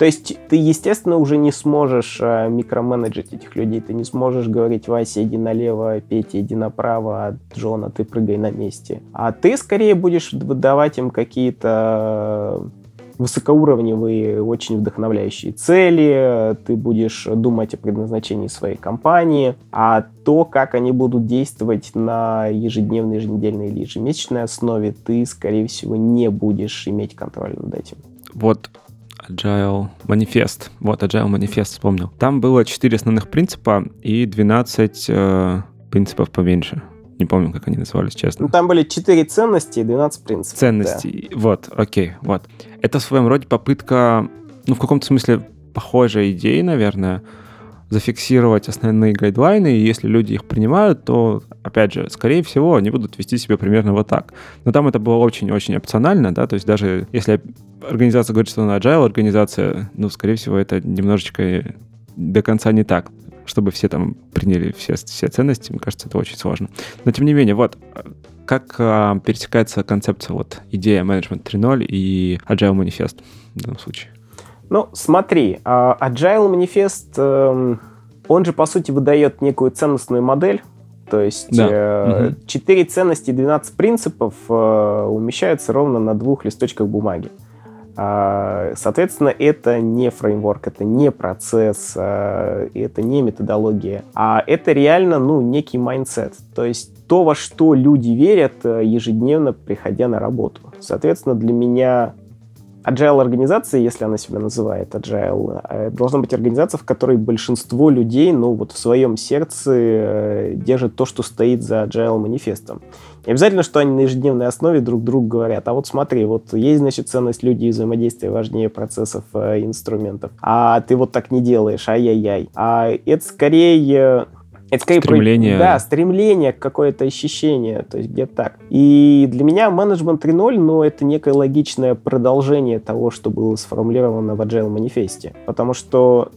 То есть ты, естественно, уже не сможешь э, микроменеджить этих людей. Ты не сможешь говорить, Вася, иди налево, Петя, иди направо, а Джона, ты прыгай на месте. А ты скорее будешь выдавать им какие-то высокоуровневые, очень вдохновляющие цели, ты будешь думать о предназначении своей компании, а то, как они будут действовать на ежедневной, еженедельной или ежемесячной основе, ты, скорее всего, не будешь иметь контроль над этим. Вот Agile Manifest. Вот, Agile Manifest вспомнил. Там было 4 основных принципа и 12 э, принципов поменьше. Не помню, как они назывались, честно. Ну, там были 4 ценности и 12 принципов. Ценности. Да. Вот, окей, вот. Это в своем роде попытка, ну, в каком-то смысле похожая идея, наверное, зафиксировать основные гайдлайны, и если люди их принимают, то, опять же, скорее всего, они будут вести себя примерно вот так. Но там это было очень-очень опционально, да, то есть даже если организация говорит, что она agile организация, ну, скорее всего, это немножечко до конца не так чтобы все там приняли все, все ценности, мне кажется, это очень сложно. Но тем не менее, вот как а, пересекается концепция, вот идея менеджмент 3.0 и Agile Manifest в данном случае? Ну, смотри, а, Agile Manifest, эм, он же, по сути, выдает некую ценностную модель, то есть да. э, угу. 4 ценности и 12 принципов э, умещаются ровно на двух листочках бумаги. А, соответственно, это не фреймворк, это не процесс, а, это не методология, а это реально, ну, некий mindset. То есть то, во что люди верят э, ежедневно, приходя на работу. Соответственно, для меня Agile организация, если она себя называет Agile, э, должна быть организация, в которой большинство людей, ну, вот в своем сердце э, держит то, что стоит за Agile манифестом. Не обязательно, что они на ежедневной основе друг другу говорят, а вот смотри, вот есть, значит, ценность людей и взаимодействия важнее процессов, э, инструментов, а ты вот так не делаешь, ай-яй-яй. А это скорее это скорее стремление. Про, да, стремление, какое-то ощущение, то есть где-то так. И для меня менеджмент 3.0, ну, это некое логичное продолжение того, что было сформулировано в Agile манифесте. Потому что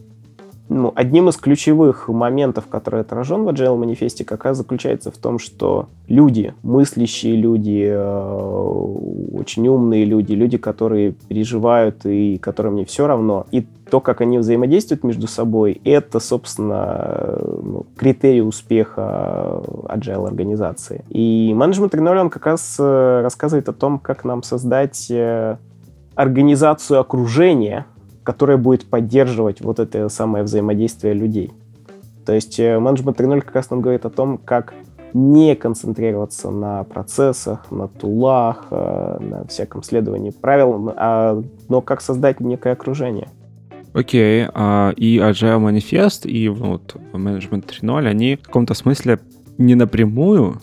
ну, одним из ключевых моментов, который отражен в Agile манифесте, как раз заключается в том, что люди, мыслящие люди, э, очень умные люди, люди, которые переживают и которым не все равно, и то, как они взаимодействуют между собой, это, собственно, ну, критерий успеха Agile организации. И менеджмент 3.0, он как раз э, рассказывает о том, как нам создать э, организацию окружения, которая будет поддерживать вот это самое взаимодействие людей. То есть э, менеджмент 3.0 как раз нам говорит о том, как не концентрироваться на процессах, на тулах, э, на всяком следовании правил, а, но как создать некое окружение. Окей, okay, а, и Agile Manifest, и вот Management 3.0, они в каком-то смысле не напрямую,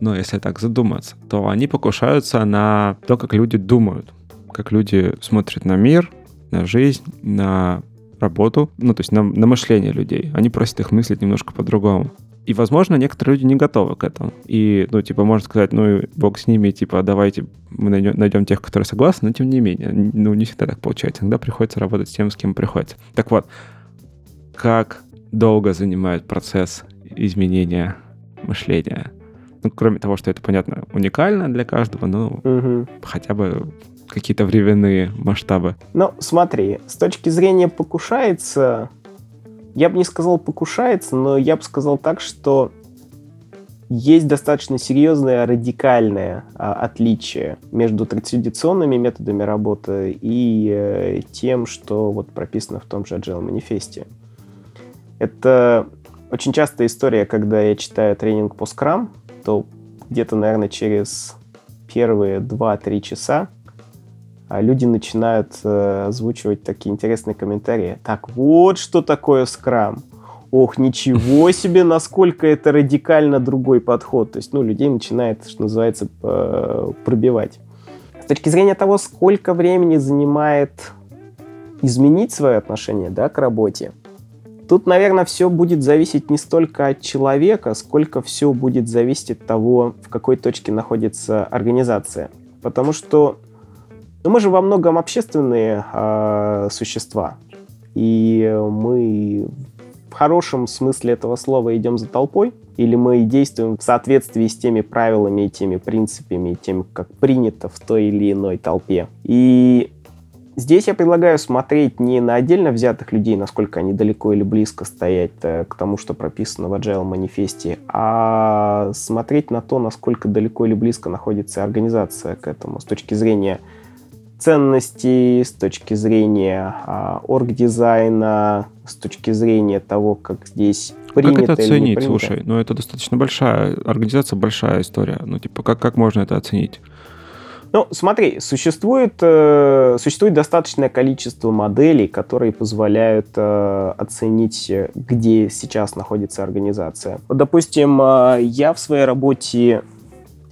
но если так задуматься, то они покушаются на то, как люди думают, как люди смотрят на мир, на жизнь, на работу, ну, то есть на, на мышление людей. Они просят их мыслить немножко по-другому. И, возможно, некоторые люди не готовы к этому. И, ну, типа, можно сказать, ну, бог с ними, типа, давайте мы найдем, найдем тех, которые согласны, но тем не менее, ну, не всегда так получается. Иногда приходится работать с тем, с кем приходится. Так вот, как долго занимает процесс изменения мышления? Ну, кроме того, что это, понятно, уникально для каждого, ну, угу. хотя бы какие-то временные масштабы? Ну, смотри, с точки зрения покушается, я бы не сказал покушается, но я бы сказал так, что есть достаточно серьезное радикальное а, отличие между традиционными методами работы и э, тем, что вот прописано в том же Agile манифесте. Это очень частая история, когда я читаю тренинг по Scrum, то где-то, наверное, через первые 2-3 часа люди начинают э, озвучивать такие интересные комментарии. Так вот, что такое скрам. Ох, ничего себе, насколько это радикально другой подход. То есть, ну, людей начинает, что называется, пробивать. С точки зрения того, сколько времени занимает изменить свое отношение да, к работе, Тут, наверное, все будет зависеть не столько от человека, сколько все будет зависеть от того, в какой точке находится организация. Потому что ну, мы же во многом общественные э, существа. И мы в хорошем смысле этого слова идем за толпой, или мы действуем в соответствии с теми правилами и теми принципами, и тем, как принято в той или иной толпе. И Здесь я предлагаю смотреть не на отдельно взятых людей, насколько они далеко или близко стоят э, к тому, что прописано в Agile манифесте, а смотреть на то, насколько далеко или близко находится организация к этому с точки зрения ценностей, с точки зрения а, орг-дизайна, с точки зрения того, как здесь принято Как это оценить? Слушай, ну это достаточно большая организация, большая история. Ну типа как, как можно это оценить? Ну, смотри, существует, э, существует достаточное количество моделей, которые позволяют э, оценить, где сейчас находится организация. Допустим, э, я в своей работе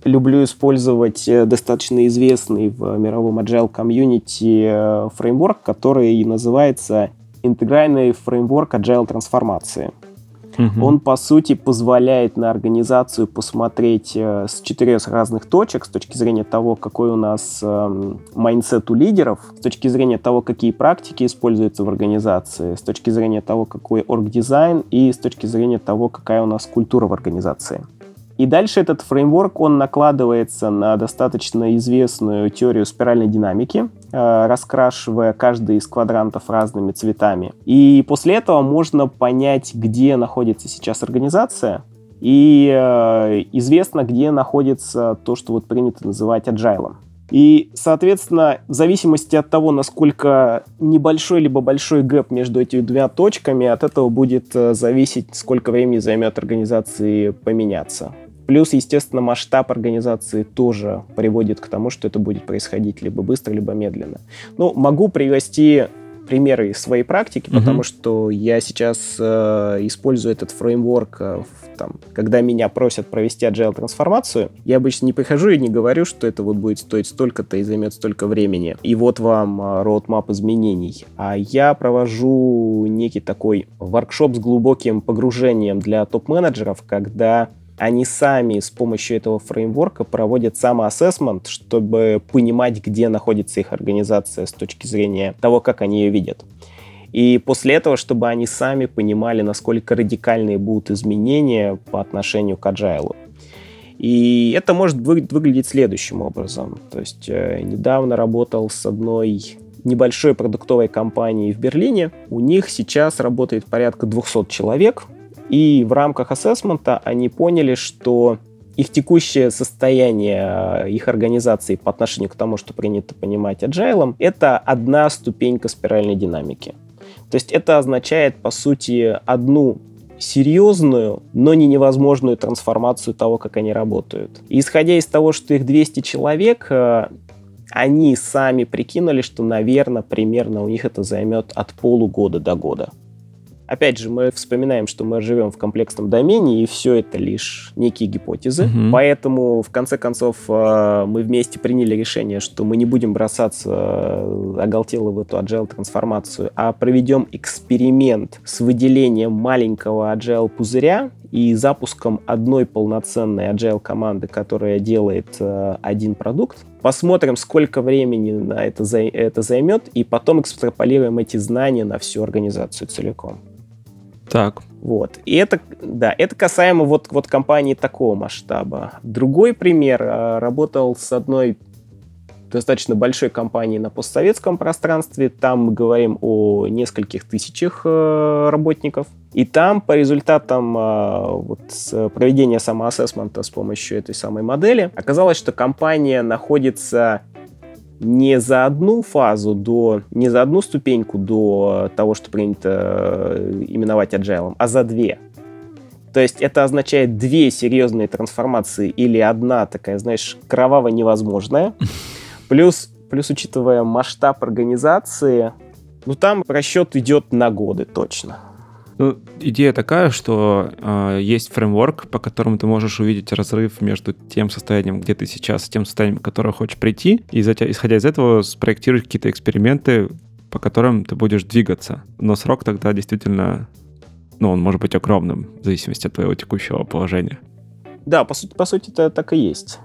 люблю использовать э, достаточно известный в мировом agile комьюнити э, фреймворк, который называется интегральный фреймворк agile трансформации. Угу. Он, по сути, позволяет на организацию посмотреть э, с четырех разных точек, с точки зрения того, какой у нас э, mindset у лидеров, с точки зрения того, какие практики используются в организации, с точки зрения того, какой орг-дизайн и с точки зрения того, какая у нас культура в организации. И дальше этот фреймворк, он накладывается на достаточно известную теорию спиральной динамики, э, раскрашивая каждый из квадрантов разными цветами. И после этого можно понять, где находится сейчас организация, и э, известно, где находится то, что вот принято называть agile. И, соответственно, в зависимости от того, насколько небольшой либо большой гэп между этими двумя точками, от этого будет э, зависеть, сколько времени займет организации поменяться. Плюс, естественно, масштаб организации тоже приводит к тому, что это будет происходить либо быстро, либо медленно. Ну, могу привести примеры из своей практики, uh-huh. потому что я сейчас э, использую этот фреймворк, э, там, когда меня просят провести agile трансформацию, я обычно не прихожу и не говорю, что это вот будет стоить столько-то и займет столько времени. И вот вам э, roadmap изменений. А я провожу некий такой воркшоп с глубоким погружением для топ-менеджеров, когда они сами с помощью этого фреймворка проводят самоассессмент, чтобы понимать, где находится их организация с точки зрения того, как они ее видят. И после этого, чтобы они сами понимали, насколько радикальные будут изменения по отношению к agile. И это может вы, выглядеть следующим образом. То есть э, недавно работал с одной небольшой продуктовой компанией в Берлине. У них сейчас работает порядка 200 человек, и в рамках ассессмента они поняли, что их текущее состояние э, их организации по отношению к тому, что принято понимать agile, это одна ступенька спиральной динамики. То есть это означает, по сути, одну серьезную, но не невозможную трансформацию того, как они работают. И исходя из того, что их 200 человек, э, они сами прикинули, что, наверное, примерно у них это займет от полугода до года. Опять же, мы вспоминаем, что мы живем в комплексном домене, и все это лишь некие гипотезы. Угу. Поэтому, в конце концов, э, мы вместе приняли решение, что мы не будем бросаться э, оголтело в эту agile трансформацию, а проведем эксперимент с выделением маленького agile пузыря и запуском одной полноценной agile команды, которая делает э, один продукт. Посмотрим, сколько времени на это, за, это займет, и потом экстраполируем эти знания на всю организацию целиком. Так. Вот. И это, да, это касаемо вот, вот компании такого масштаба. Другой пример. А, работал с одной достаточно большой компанией на постсоветском пространстве. Там мы говорим о нескольких тысячах э, работников. И там по результатам э, вот, проведения самоассессмента с помощью этой самой модели оказалось, что компания находится не за одну фазу до, не за одну ступеньку до того, что принято э, именовать agile, а за две. То есть это означает две серьезные трансформации или одна такая, знаешь, кроваво невозможная. *laughs* Плюс, плюс учитывая масштаб организации, ну там расчет идет на годы точно. Ну, идея такая, что э, есть фреймворк, по которому ты можешь увидеть разрыв между тем состоянием, где ты сейчас, и тем состоянием, к которому хочешь прийти, и исходя из этого спроектировать какие-то эксперименты, по которым ты будешь двигаться. Но срок тогда действительно ну, он может быть огромным в зависимости от твоего текущего положения. Да, по сути, по сути это так и есть.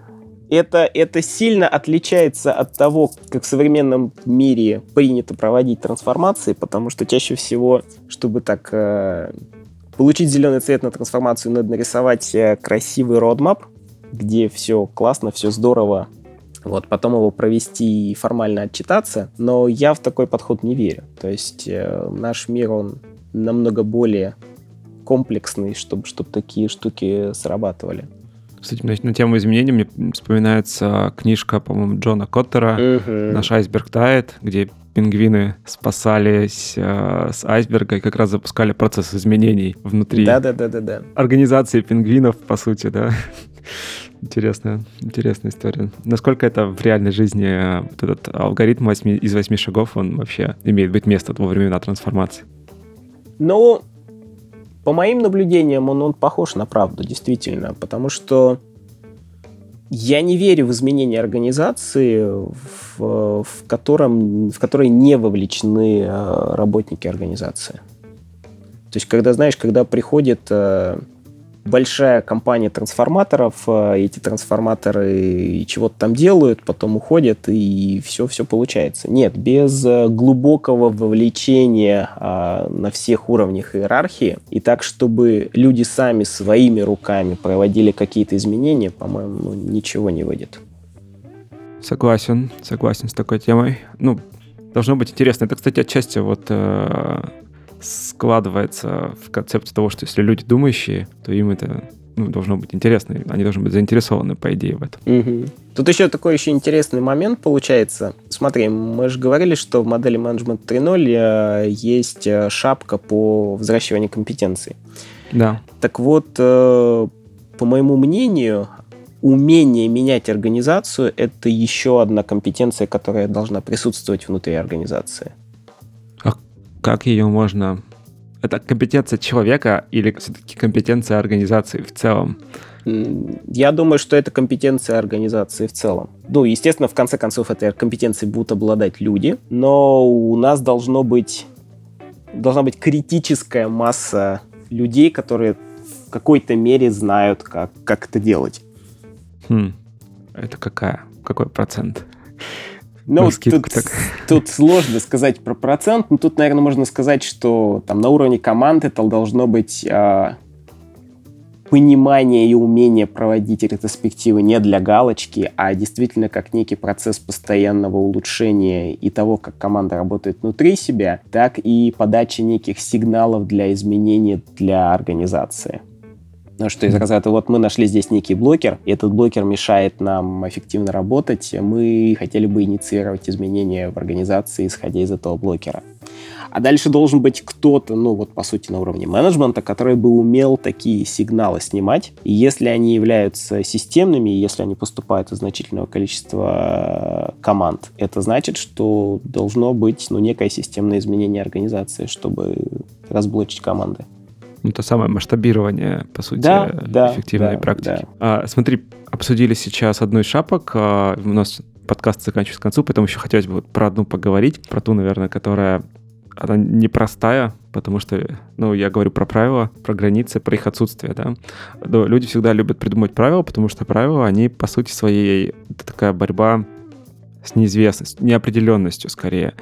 Это, это сильно отличается от того, как в современном мире принято проводить трансформации, потому что чаще всего, чтобы так э, получить зеленый цвет на трансформацию, надо нарисовать э, красивый родмап, где все классно, все здорово, вот, потом его провести и формально отчитаться, но я в такой подход не верю. То есть э, наш мир, он намного более комплексный, чтобы, чтобы такие штуки срабатывали. Кстати, на, на тему изменений мне вспоминается книжка, по-моему, Джона Коттера uh «Наш айсберг тает», где пингвины спасались э, с айсберга и как раз запускали процесс изменений внутри да, да, да, да, да. организации пингвинов, по сути, да. Интересная, интересная история. Насколько это в реальной жизни э, вот этот алгоритм 8, из восьми шагов, он вообще имеет быть место во времена трансформации? Ну, по моим наблюдениям, он, он похож на правду, действительно, потому что я не верю в изменения организации, в, в, котором, в которой не вовлечены э, работники организации. То есть, когда, знаешь, когда приходит э, большая компания трансформаторов, э, эти трансформаторы чего-то там делают, потом уходят, и все, все получается. Нет, без э, глубокого вовлечения а, на всех уровнях иерархии, и так, чтобы люди сами своими руками проводили какие-то изменения, по-моему, ну, ничего не выйдет. Согласен, согласен с такой темой. Ну, должно быть интересно. Это, кстати, отчасти вот э, складывается в концепцию того, что если люди думающие, то им это ну, должно быть интересно, они должны быть заинтересованы, по идее, в этом. Угу. Тут еще такой еще интересный момент получается. Смотри, мы же говорили, что в модели менеджмент 3.0 э, есть э, шапка по взращиванию компетенций. Да. Так вот, э, по моему мнению, умение менять организацию – это еще одна компетенция, которая должна присутствовать внутри организации как ее можно... Это компетенция человека или все-таки компетенция организации в целом? Я думаю, что это компетенция организации в целом. Ну, естественно, в конце концов, этой компетенцией будут обладать люди, но у нас должно быть, должна быть критическая масса людей, которые в какой-то мере знают, как, как это делать. Хм. Это какая? Какой процент? Ну, тут, тут сложно сказать про процент, но тут, наверное, можно сказать, что там на уровне команд это должно быть э, понимание и умение проводить ретроспективы не для галочки, а действительно как некий процесс постоянного улучшения и того, как команда работает внутри себя, так и подачи неких сигналов для изменений для организации. Что из разряда, вот мы нашли здесь некий блокер, и этот блокер мешает нам эффективно работать, мы хотели бы инициировать изменения в организации, исходя из этого блокера. А дальше должен быть кто-то, ну вот по сути на уровне менеджмента, который бы умел такие сигналы снимать. И если они являются системными, если они поступают из значительного количества команд, это значит, что должно быть ну, некое системное изменение организации, чтобы разблочить команды. Ну, то самое масштабирование, по сути, да, да, эффективной да, практики. Да. А, смотри, обсудили сейчас одну из шапок. А, у нас подкаст заканчивается к концу, поэтому еще хотелось бы вот про одну поговорить, про ту, наверное, которая она непростая, потому что, ну, я говорю про правила, про границы, про их отсутствие, да. Люди всегда любят придумать правила, потому что правила, они, по сути своей, это такая борьба с неизвестностью, неопределенностью скорее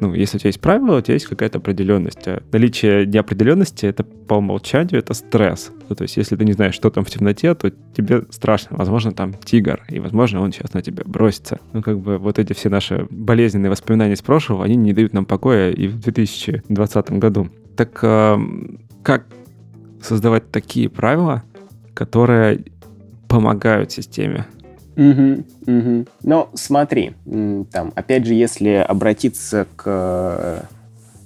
ну, если у тебя есть правила, у тебя есть какая-то определенность. А наличие неопределенности — это по умолчанию это стресс. Ну, то есть если ты не знаешь, что там в темноте, то тебе страшно. Возможно, там тигр, и, возможно, он сейчас на тебя бросится. Ну, как бы вот эти все наши болезненные воспоминания из прошлого, они не дают нам покоя и в 2020 году. Так э, как создавать такие правила, которые помогают системе? Угу, угу. Но смотри, там, опять же, если обратиться к э,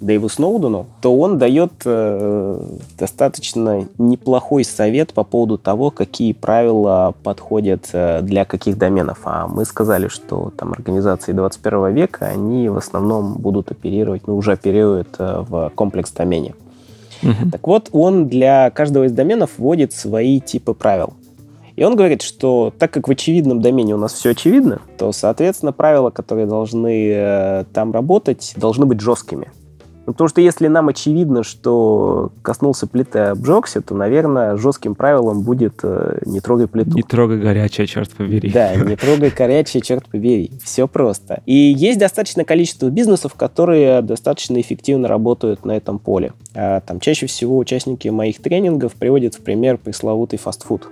Дэйву Сноудену, то он дает э, достаточно неплохой совет по поводу того, какие правила подходят э, для каких доменов. А мы сказали, что там организации 21 века, они в основном будут оперировать, ну, уже оперируют э, в комплекс-домене. Угу. Так вот, он для каждого из доменов вводит свои типы правил. И он говорит, что так как в очевидном домене у нас все очевидно, то, соответственно, правила, которые должны э, там работать, должны быть жесткими. Ну, потому что если нам очевидно, что коснулся плиты обжегся, то, наверное, жестким правилом будет э, не трогай плиту. Не трогай горячее, черт побери. Да, не трогай горячее, черт побери. Все просто. И есть достаточное количество бизнесов, которые достаточно эффективно работают на этом поле. А, там чаще всего участники моих тренингов приводят в пример пресловутый фастфуд.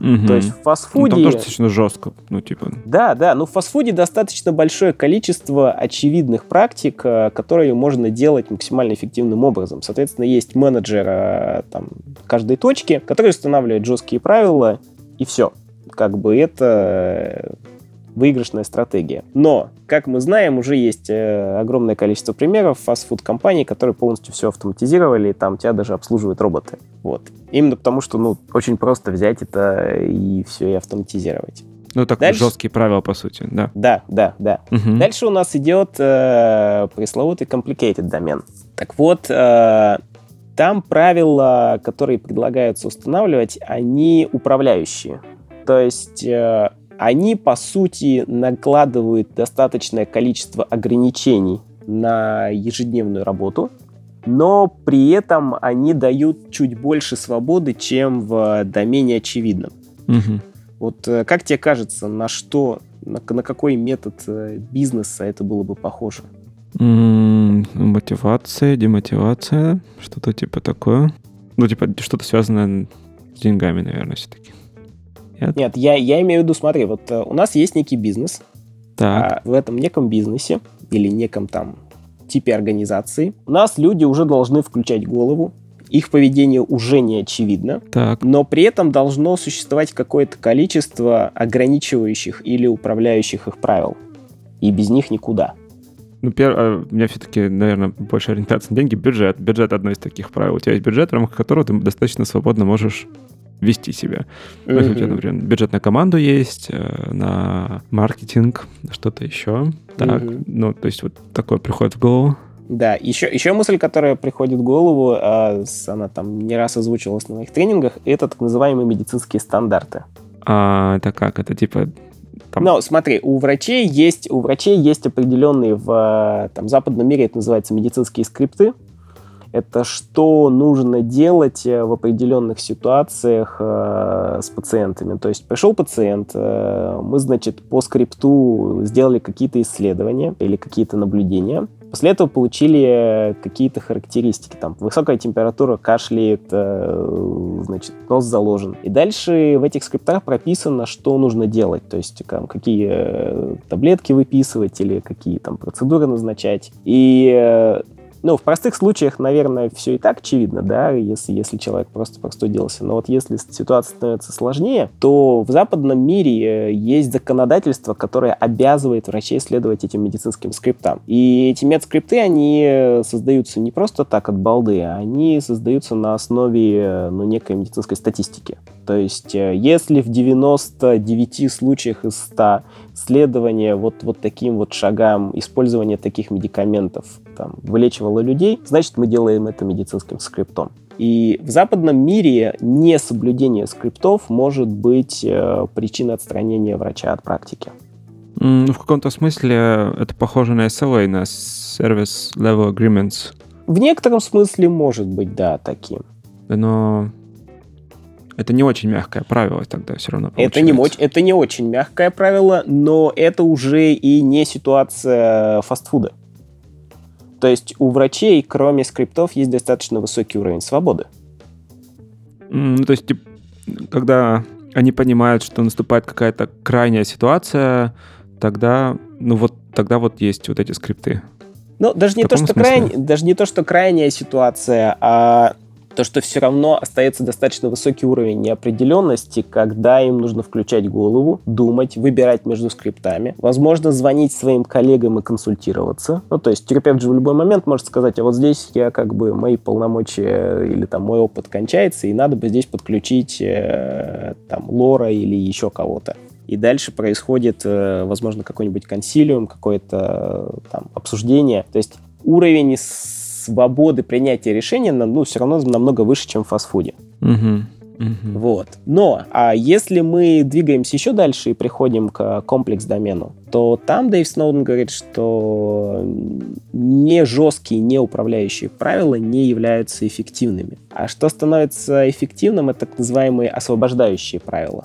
Мгм. То есть в фастфуде... Ну, там тоже достаточно жестко. Ну, типа, Да, да, но в фастфуде достаточно большое количество очевидных практик, э, которые можно делать максимально эффективным образом. Соответственно, есть менеджер э, там, каждой точки, который устанавливает жесткие правила, и все. Как бы это выигрышная стратегия. Но, как мы знаем, уже есть э, огромное количество примеров фастфуд-компаний, которые полностью все автоматизировали, и там тебя даже обслуживают роботы. Вот. Именно потому, что, ну, очень просто взять это и все и автоматизировать. ну, так Дальше? жесткие правила, по сути, да. Да, да, да. Мгм. Дальше у нас идет э, пресловутый complicated домен. Так вот, э, там правила, которые предлагаются устанавливать, они управляющие. То есть э, они, по сути, накладывают достаточное количество ограничений на ежедневную работу, но при этом они дают чуть больше свободы, чем в домене очевидном. Мгм. Вот э, как тебе кажется, на что, на, на какой метод э, бизнеса это было бы похоже? Мотивация, демотивация, что-то типа такое. Ну, типа, что-то связанное с деньгами, наверное, все-таки. Нет, я, я имею в виду, смотри, вот э, у нас есть некий бизнес, Так. а в этом неком бизнесе или неком там типе организации у нас люди уже должны включать голову, их поведение уже не очевидно, Так. но при этом должно существовать какое-то количество ограничивающих или управляющих их правил. И без них никуда. Ну, пер... а, у меня все-таки, наверное, больше ориентация на деньги. Бюджет. Бюджет одно из таких правил. У тебя есть бюджет, в рамках которого ты достаточно свободно можешь вести себя. Ну, если у тебя, например, бюджет на команду есть, э, на маркетинг, что-то еще. Так, Мгм. ну, то есть вот такое приходит в голову. Да, еще, еще мысль, которая приходит в голову, а, она там не раз озвучивалась на моих тренингах, это так называемые медицинские стандарты. А это как? Это типа... Там- Но смотри, у врачей есть, у врачей есть определенные в а, там, западном мире, это называется медицинские скрипты. Это что нужно делать э, в определенных ситуациях э, с пациентами. То есть пришел пациент, э, мы, значит, по скрипту сделали какие-то исследования или какие-то наблюдения. После этого получили какие-то характеристики. Там высокая температура, кашляет, э, значит, нос заложен. И дальше в этих скриптах прописано, что нужно делать. То есть там, какие таблетки выписывать или какие там процедуры назначать. И ну, в простых случаях, наверное, все и так очевидно, да, если, если человек просто простудился. Но вот если ситуация становится сложнее, то в западном мире э, есть законодательство, которое обязывает врачей следовать этим медицинским скриптам. И эти медскрипты, они э, создаются не просто так от балды, они создаются на основе, э, ну, некой медицинской статистики. То есть, если в 99 случаях из 100 следование вот, вот таким вот шагам, использование таких медикаментов там, вылечивало людей, значит, мы делаем это медицинским скриптом. И в западном мире несоблюдение скриптов может быть э, причиной отстранения врача от практики. Ну, в каком-то смысле это похоже на SLA, на Service Level Agreements. В некотором смысле может быть, да, таким. Но это не очень мягкое правило тогда все равно Это не, это не очень мягкое правило, но это уже и не ситуация фастфуда. То есть у врачей, кроме скриптов, есть достаточно высокий уровень свободы. Ну, то есть, тип, когда они понимают, что наступает какая-то крайняя ситуация, тогда, ну вот, тогда вот есть вот эти скрипты. Ну, даже не, то, что крайне, даже не то, что крайняя ситуация, а то, что все равно остается достаточно высокий уровень неопределенности, когда им нужно включать голову, думать, выбирать между скриптами, возможно, звонить своим коллегам и консультироваться. Ну, то есть терапевт же в любой момент может сказать, а вот здесь я как бы, мои полномочия или там мой опыт кончается, и надо бы здесь подключить э, там лора или еще кого-то. И дальше происходит, э, возможно, какой-нибудь консилиум, какое-то э, там обсуждение. То есть уровень свободы принятия решения, на- ну, все равно намного выше, чем в фастфуде. Мгм. Угу. Вот. Но а если мы двигаемся еще дальше и приходим к комплекс-домену, то там Дэйв Сноуден говорит, что не жесткие, не управляющие правила не являются эффективными. А что становится эффективным, это так называемые освобождающие правила.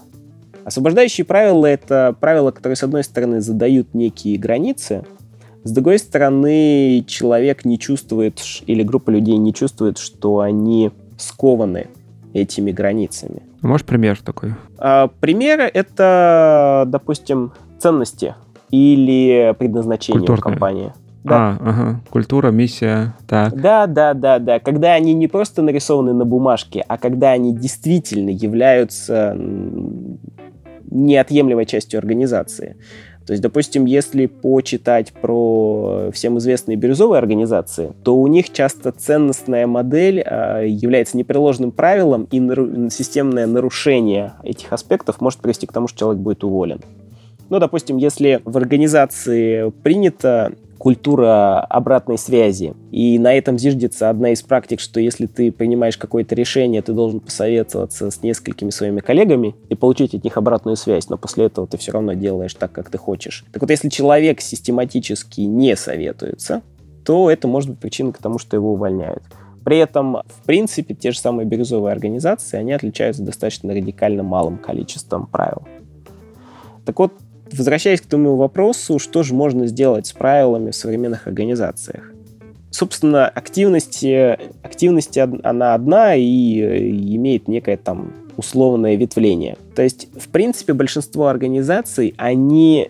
Освобождающие правила — это правила, которые, с одной стороны, задают некие границы, с другой стороны, человек не чувствует, или группа людей не чувствует, что они скованы этими границами. Можешь пример такой? А, примеры — это, допустим, ценности или предназначение Культурные. компании. Да. А, ага. Культура, миссия, так. Да, да, да, да. Когда они не просто нарисованы на бумажке, а когда они действительно являются неотъемлемой частью организации. То есть, допустим, если почитать про всем известные бирюзовые организации, то у них часто ценностная модель э, является непреложным правилом, и системное нарушение этих аспектов может привести к тому, что человек будет уволен. Ну, допустим, если в организации принято культура обратной связи. И на этом зиждется одна из практик, что если ты принимаешь какое-то решение, ты должен посоветоваться с несколькими своими коллегами и получить от них обратную связь, но после этого ты все равно делаешь так, как ты хочешь. Так вот, если человек систематически не советуется, то это может быть причиной к тому, что его увольняют. При этом, в принципе, те же самые бирюзовые организации, они отличаются достаточно радикально малым количеством правил. Так вот, Возвращаясь к тому вопросу, что же можно сделать с правилами в современных организациях? Собственно, активность, активность она одна и э, имеет некое там условное ветвление. То есть, в принципе, большинство организаций, они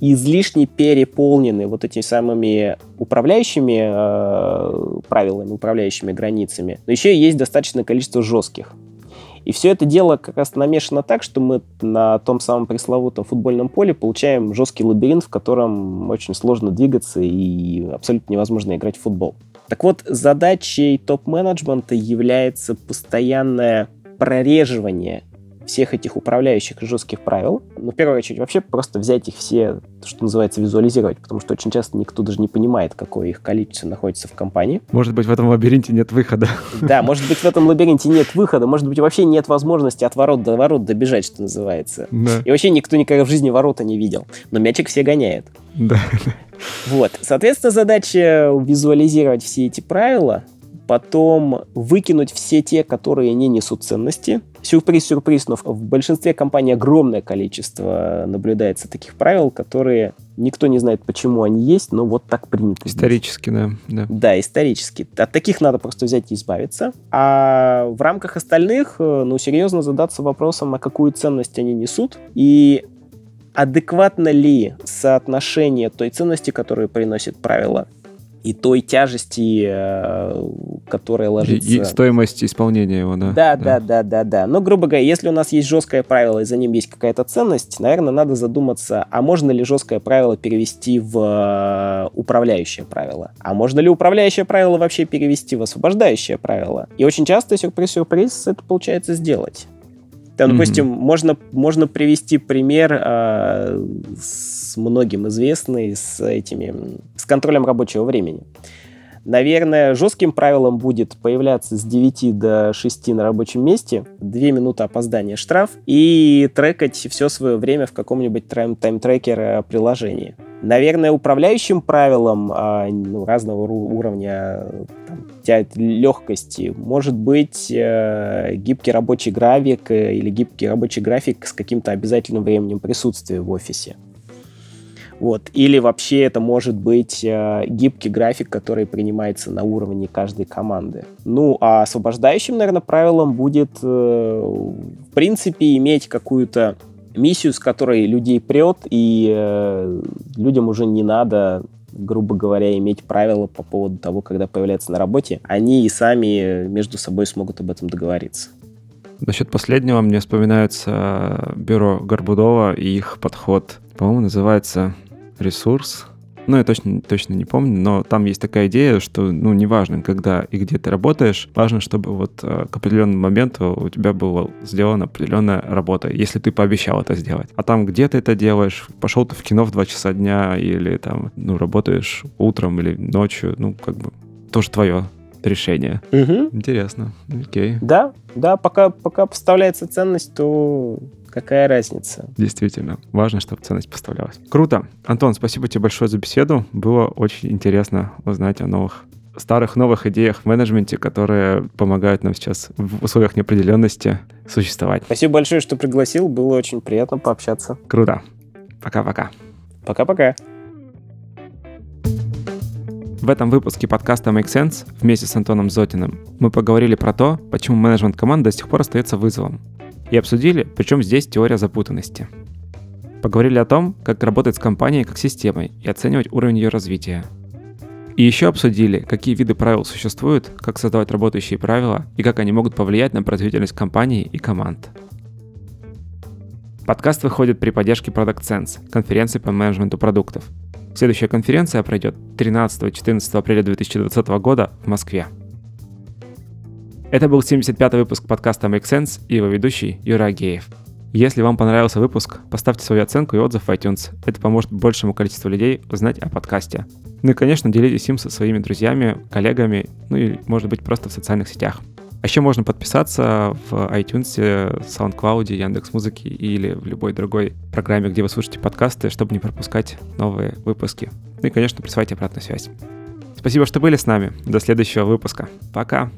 излишне переполнены вот этими самыми управляющими э, правилами, управляющими границами. Но еще есть достаточное количество жестких. И все это дело как раз намешано так, что мы на том самом пресловутом футбольном поле получаем жесткий лабиринт, в котором очень сложно двигаться и абсолютно невозможно играть в футбол. Так вот, задачей топ-менеджмента является постоянное прореживание всех этих управляющих жестких правил, ну, в первую очередь, вообще просто взять их все, что называется, визуализировать, потому что очень часто никто даже не понимает, какое их количество находится в компании. Может быть, в этом лабиринте нет выхода. *laughs* Да, может быть, в этом лабиринте нет выхода, может быть, вообще нет возможности от ворот до ворот добежать, что называется. Да. И вообще никто никогда в жизни ворота не видел. Но мячик все гоняет. Да. Вот. Соответственно, задача визуализировать все эти правила, потом выкинуть все те, которые не несут ценности. Сюрприз-сюрприз, но в большинстве компаний огромное количество наблюдается таких правил, которые никто не знает, почему они есть, но вот так принято. Исторически, да, да. Да, исторически. От таких надо просто взять и избавиться. А в рамках остальных, э, ну, серьезно задаться вопросом, а какую ценность они несут, и адекватно ли соотношение той ценности, которую приносит правило, и той тяжести, э, которая ложится... И, и стоимость исполнения его, да? Да, да, да, да, да. Но, грубо говоря, если у нас есть жесткое правило, и за ним есть какая-то ценность, наверное, надо задуматься, а можно ли жесткое правило перевести в э, управляющее правило? А можно ли управляющее правило вообще перевести в освобождающее правило? И очень часто, сюрприз-сюрприз, это получается сделать. Там, допустим, mm-hmm. можно, можно привести пример э, с многим известный, с этими, с контролем рабочего времени. Наверное, жестким правилом будет появляться с 9 до 6 на рабочем месте, 2 минуты опоздания штраф и трекать все свое время в каком-нибудь тайм-трекер приложении. Наверное, управляющим правилом а, ну, разного уровня там, легкости может быть э, гибкий рабочий график э, или гибкий рабочий график с каким-то обязательным временем присутствия в офисе. Вот. Или вообще это может быть э, гибкий график, который принимается на уровне каждой команды. Ну, а освобождающим, наверное, правилом будет, э, в принципе, иметь какую-то миссию, с которой людей прет, и э, людям уже не надо грубо говоря, иметь правила по поводу того, когда появляться на работе, они и сами между собой смогут об этом договориться. Насчет последнего мне вспоминается бюро Горбудова и их подход. По-моему, называется ресурс. Ну, я точно, точно не помню, но там есть такая идея, что, ну, неважно, когда и где ты работаешь, важно, чтобы вот э, к определенному моменту у тебя была сделана определенная работа, если ты пообещал это сделать. А там, где ты это делаешь, пошел ты в кино в 2 часа дня или там, ну, работаешь утром или ночью, ну, как бы тоже твое. решения. Угу. Интересно. Окей. Да, да, пока, пока поставляется ценность, то какая разница? Действительно, важно, чтобы ценность поставлялась. Круто. Антон, спасибо тебе большое за беседу. Было очень интересно узнать о новых старых новых идеях в менеджменте, которые помогают нам сейчас в условиях неопределенности существовать. Спасибо большое, что пригласил. Было очень приятно пообщаться. Круто. Пока-пока. Пока-пока. В этом выпуске подкаста Make Sense вместе с Антоном Зотиным мы поговорили про то, почему менеджмент команд до сих пор остается вызовом. И обсудили, причем здесь теория запутанности. Поговорили о том, как работать с компанией как системой и оценивать уровень ее развития. И еще обсудили, какие виды правил существуют, как создавать работающие правила и как они могут повлиять на производительность компании и команд. Подкаст выходит при поддержке Product Sense, конференции по менеджменту продуктов – Следующая конференция пройдет 13-14 апреля 2020 года в Москве. Это был 75-й выпуск подкаста Make Sense и его ведущий Юра Агеев. Если вам понравился выпуск, поставьте свою оценку и отзыв в iTunes. Это поможет большему количеству людей узнать о подкасте. Ну и, конечно, делитесь им со своими друзьями, коллегами, ну и, может быть, просто в социальных сетях. А еще можно подписаться в iTunes, SoundCloud, Яндекс.Музыки или в любой другой программе, где вы слушаете подкасты, чтобы не пропускать новые выпуски. Ну и, конечно, присылайте обратную связь. Спасибо, что были с нами. До следующего выпуска. Пока.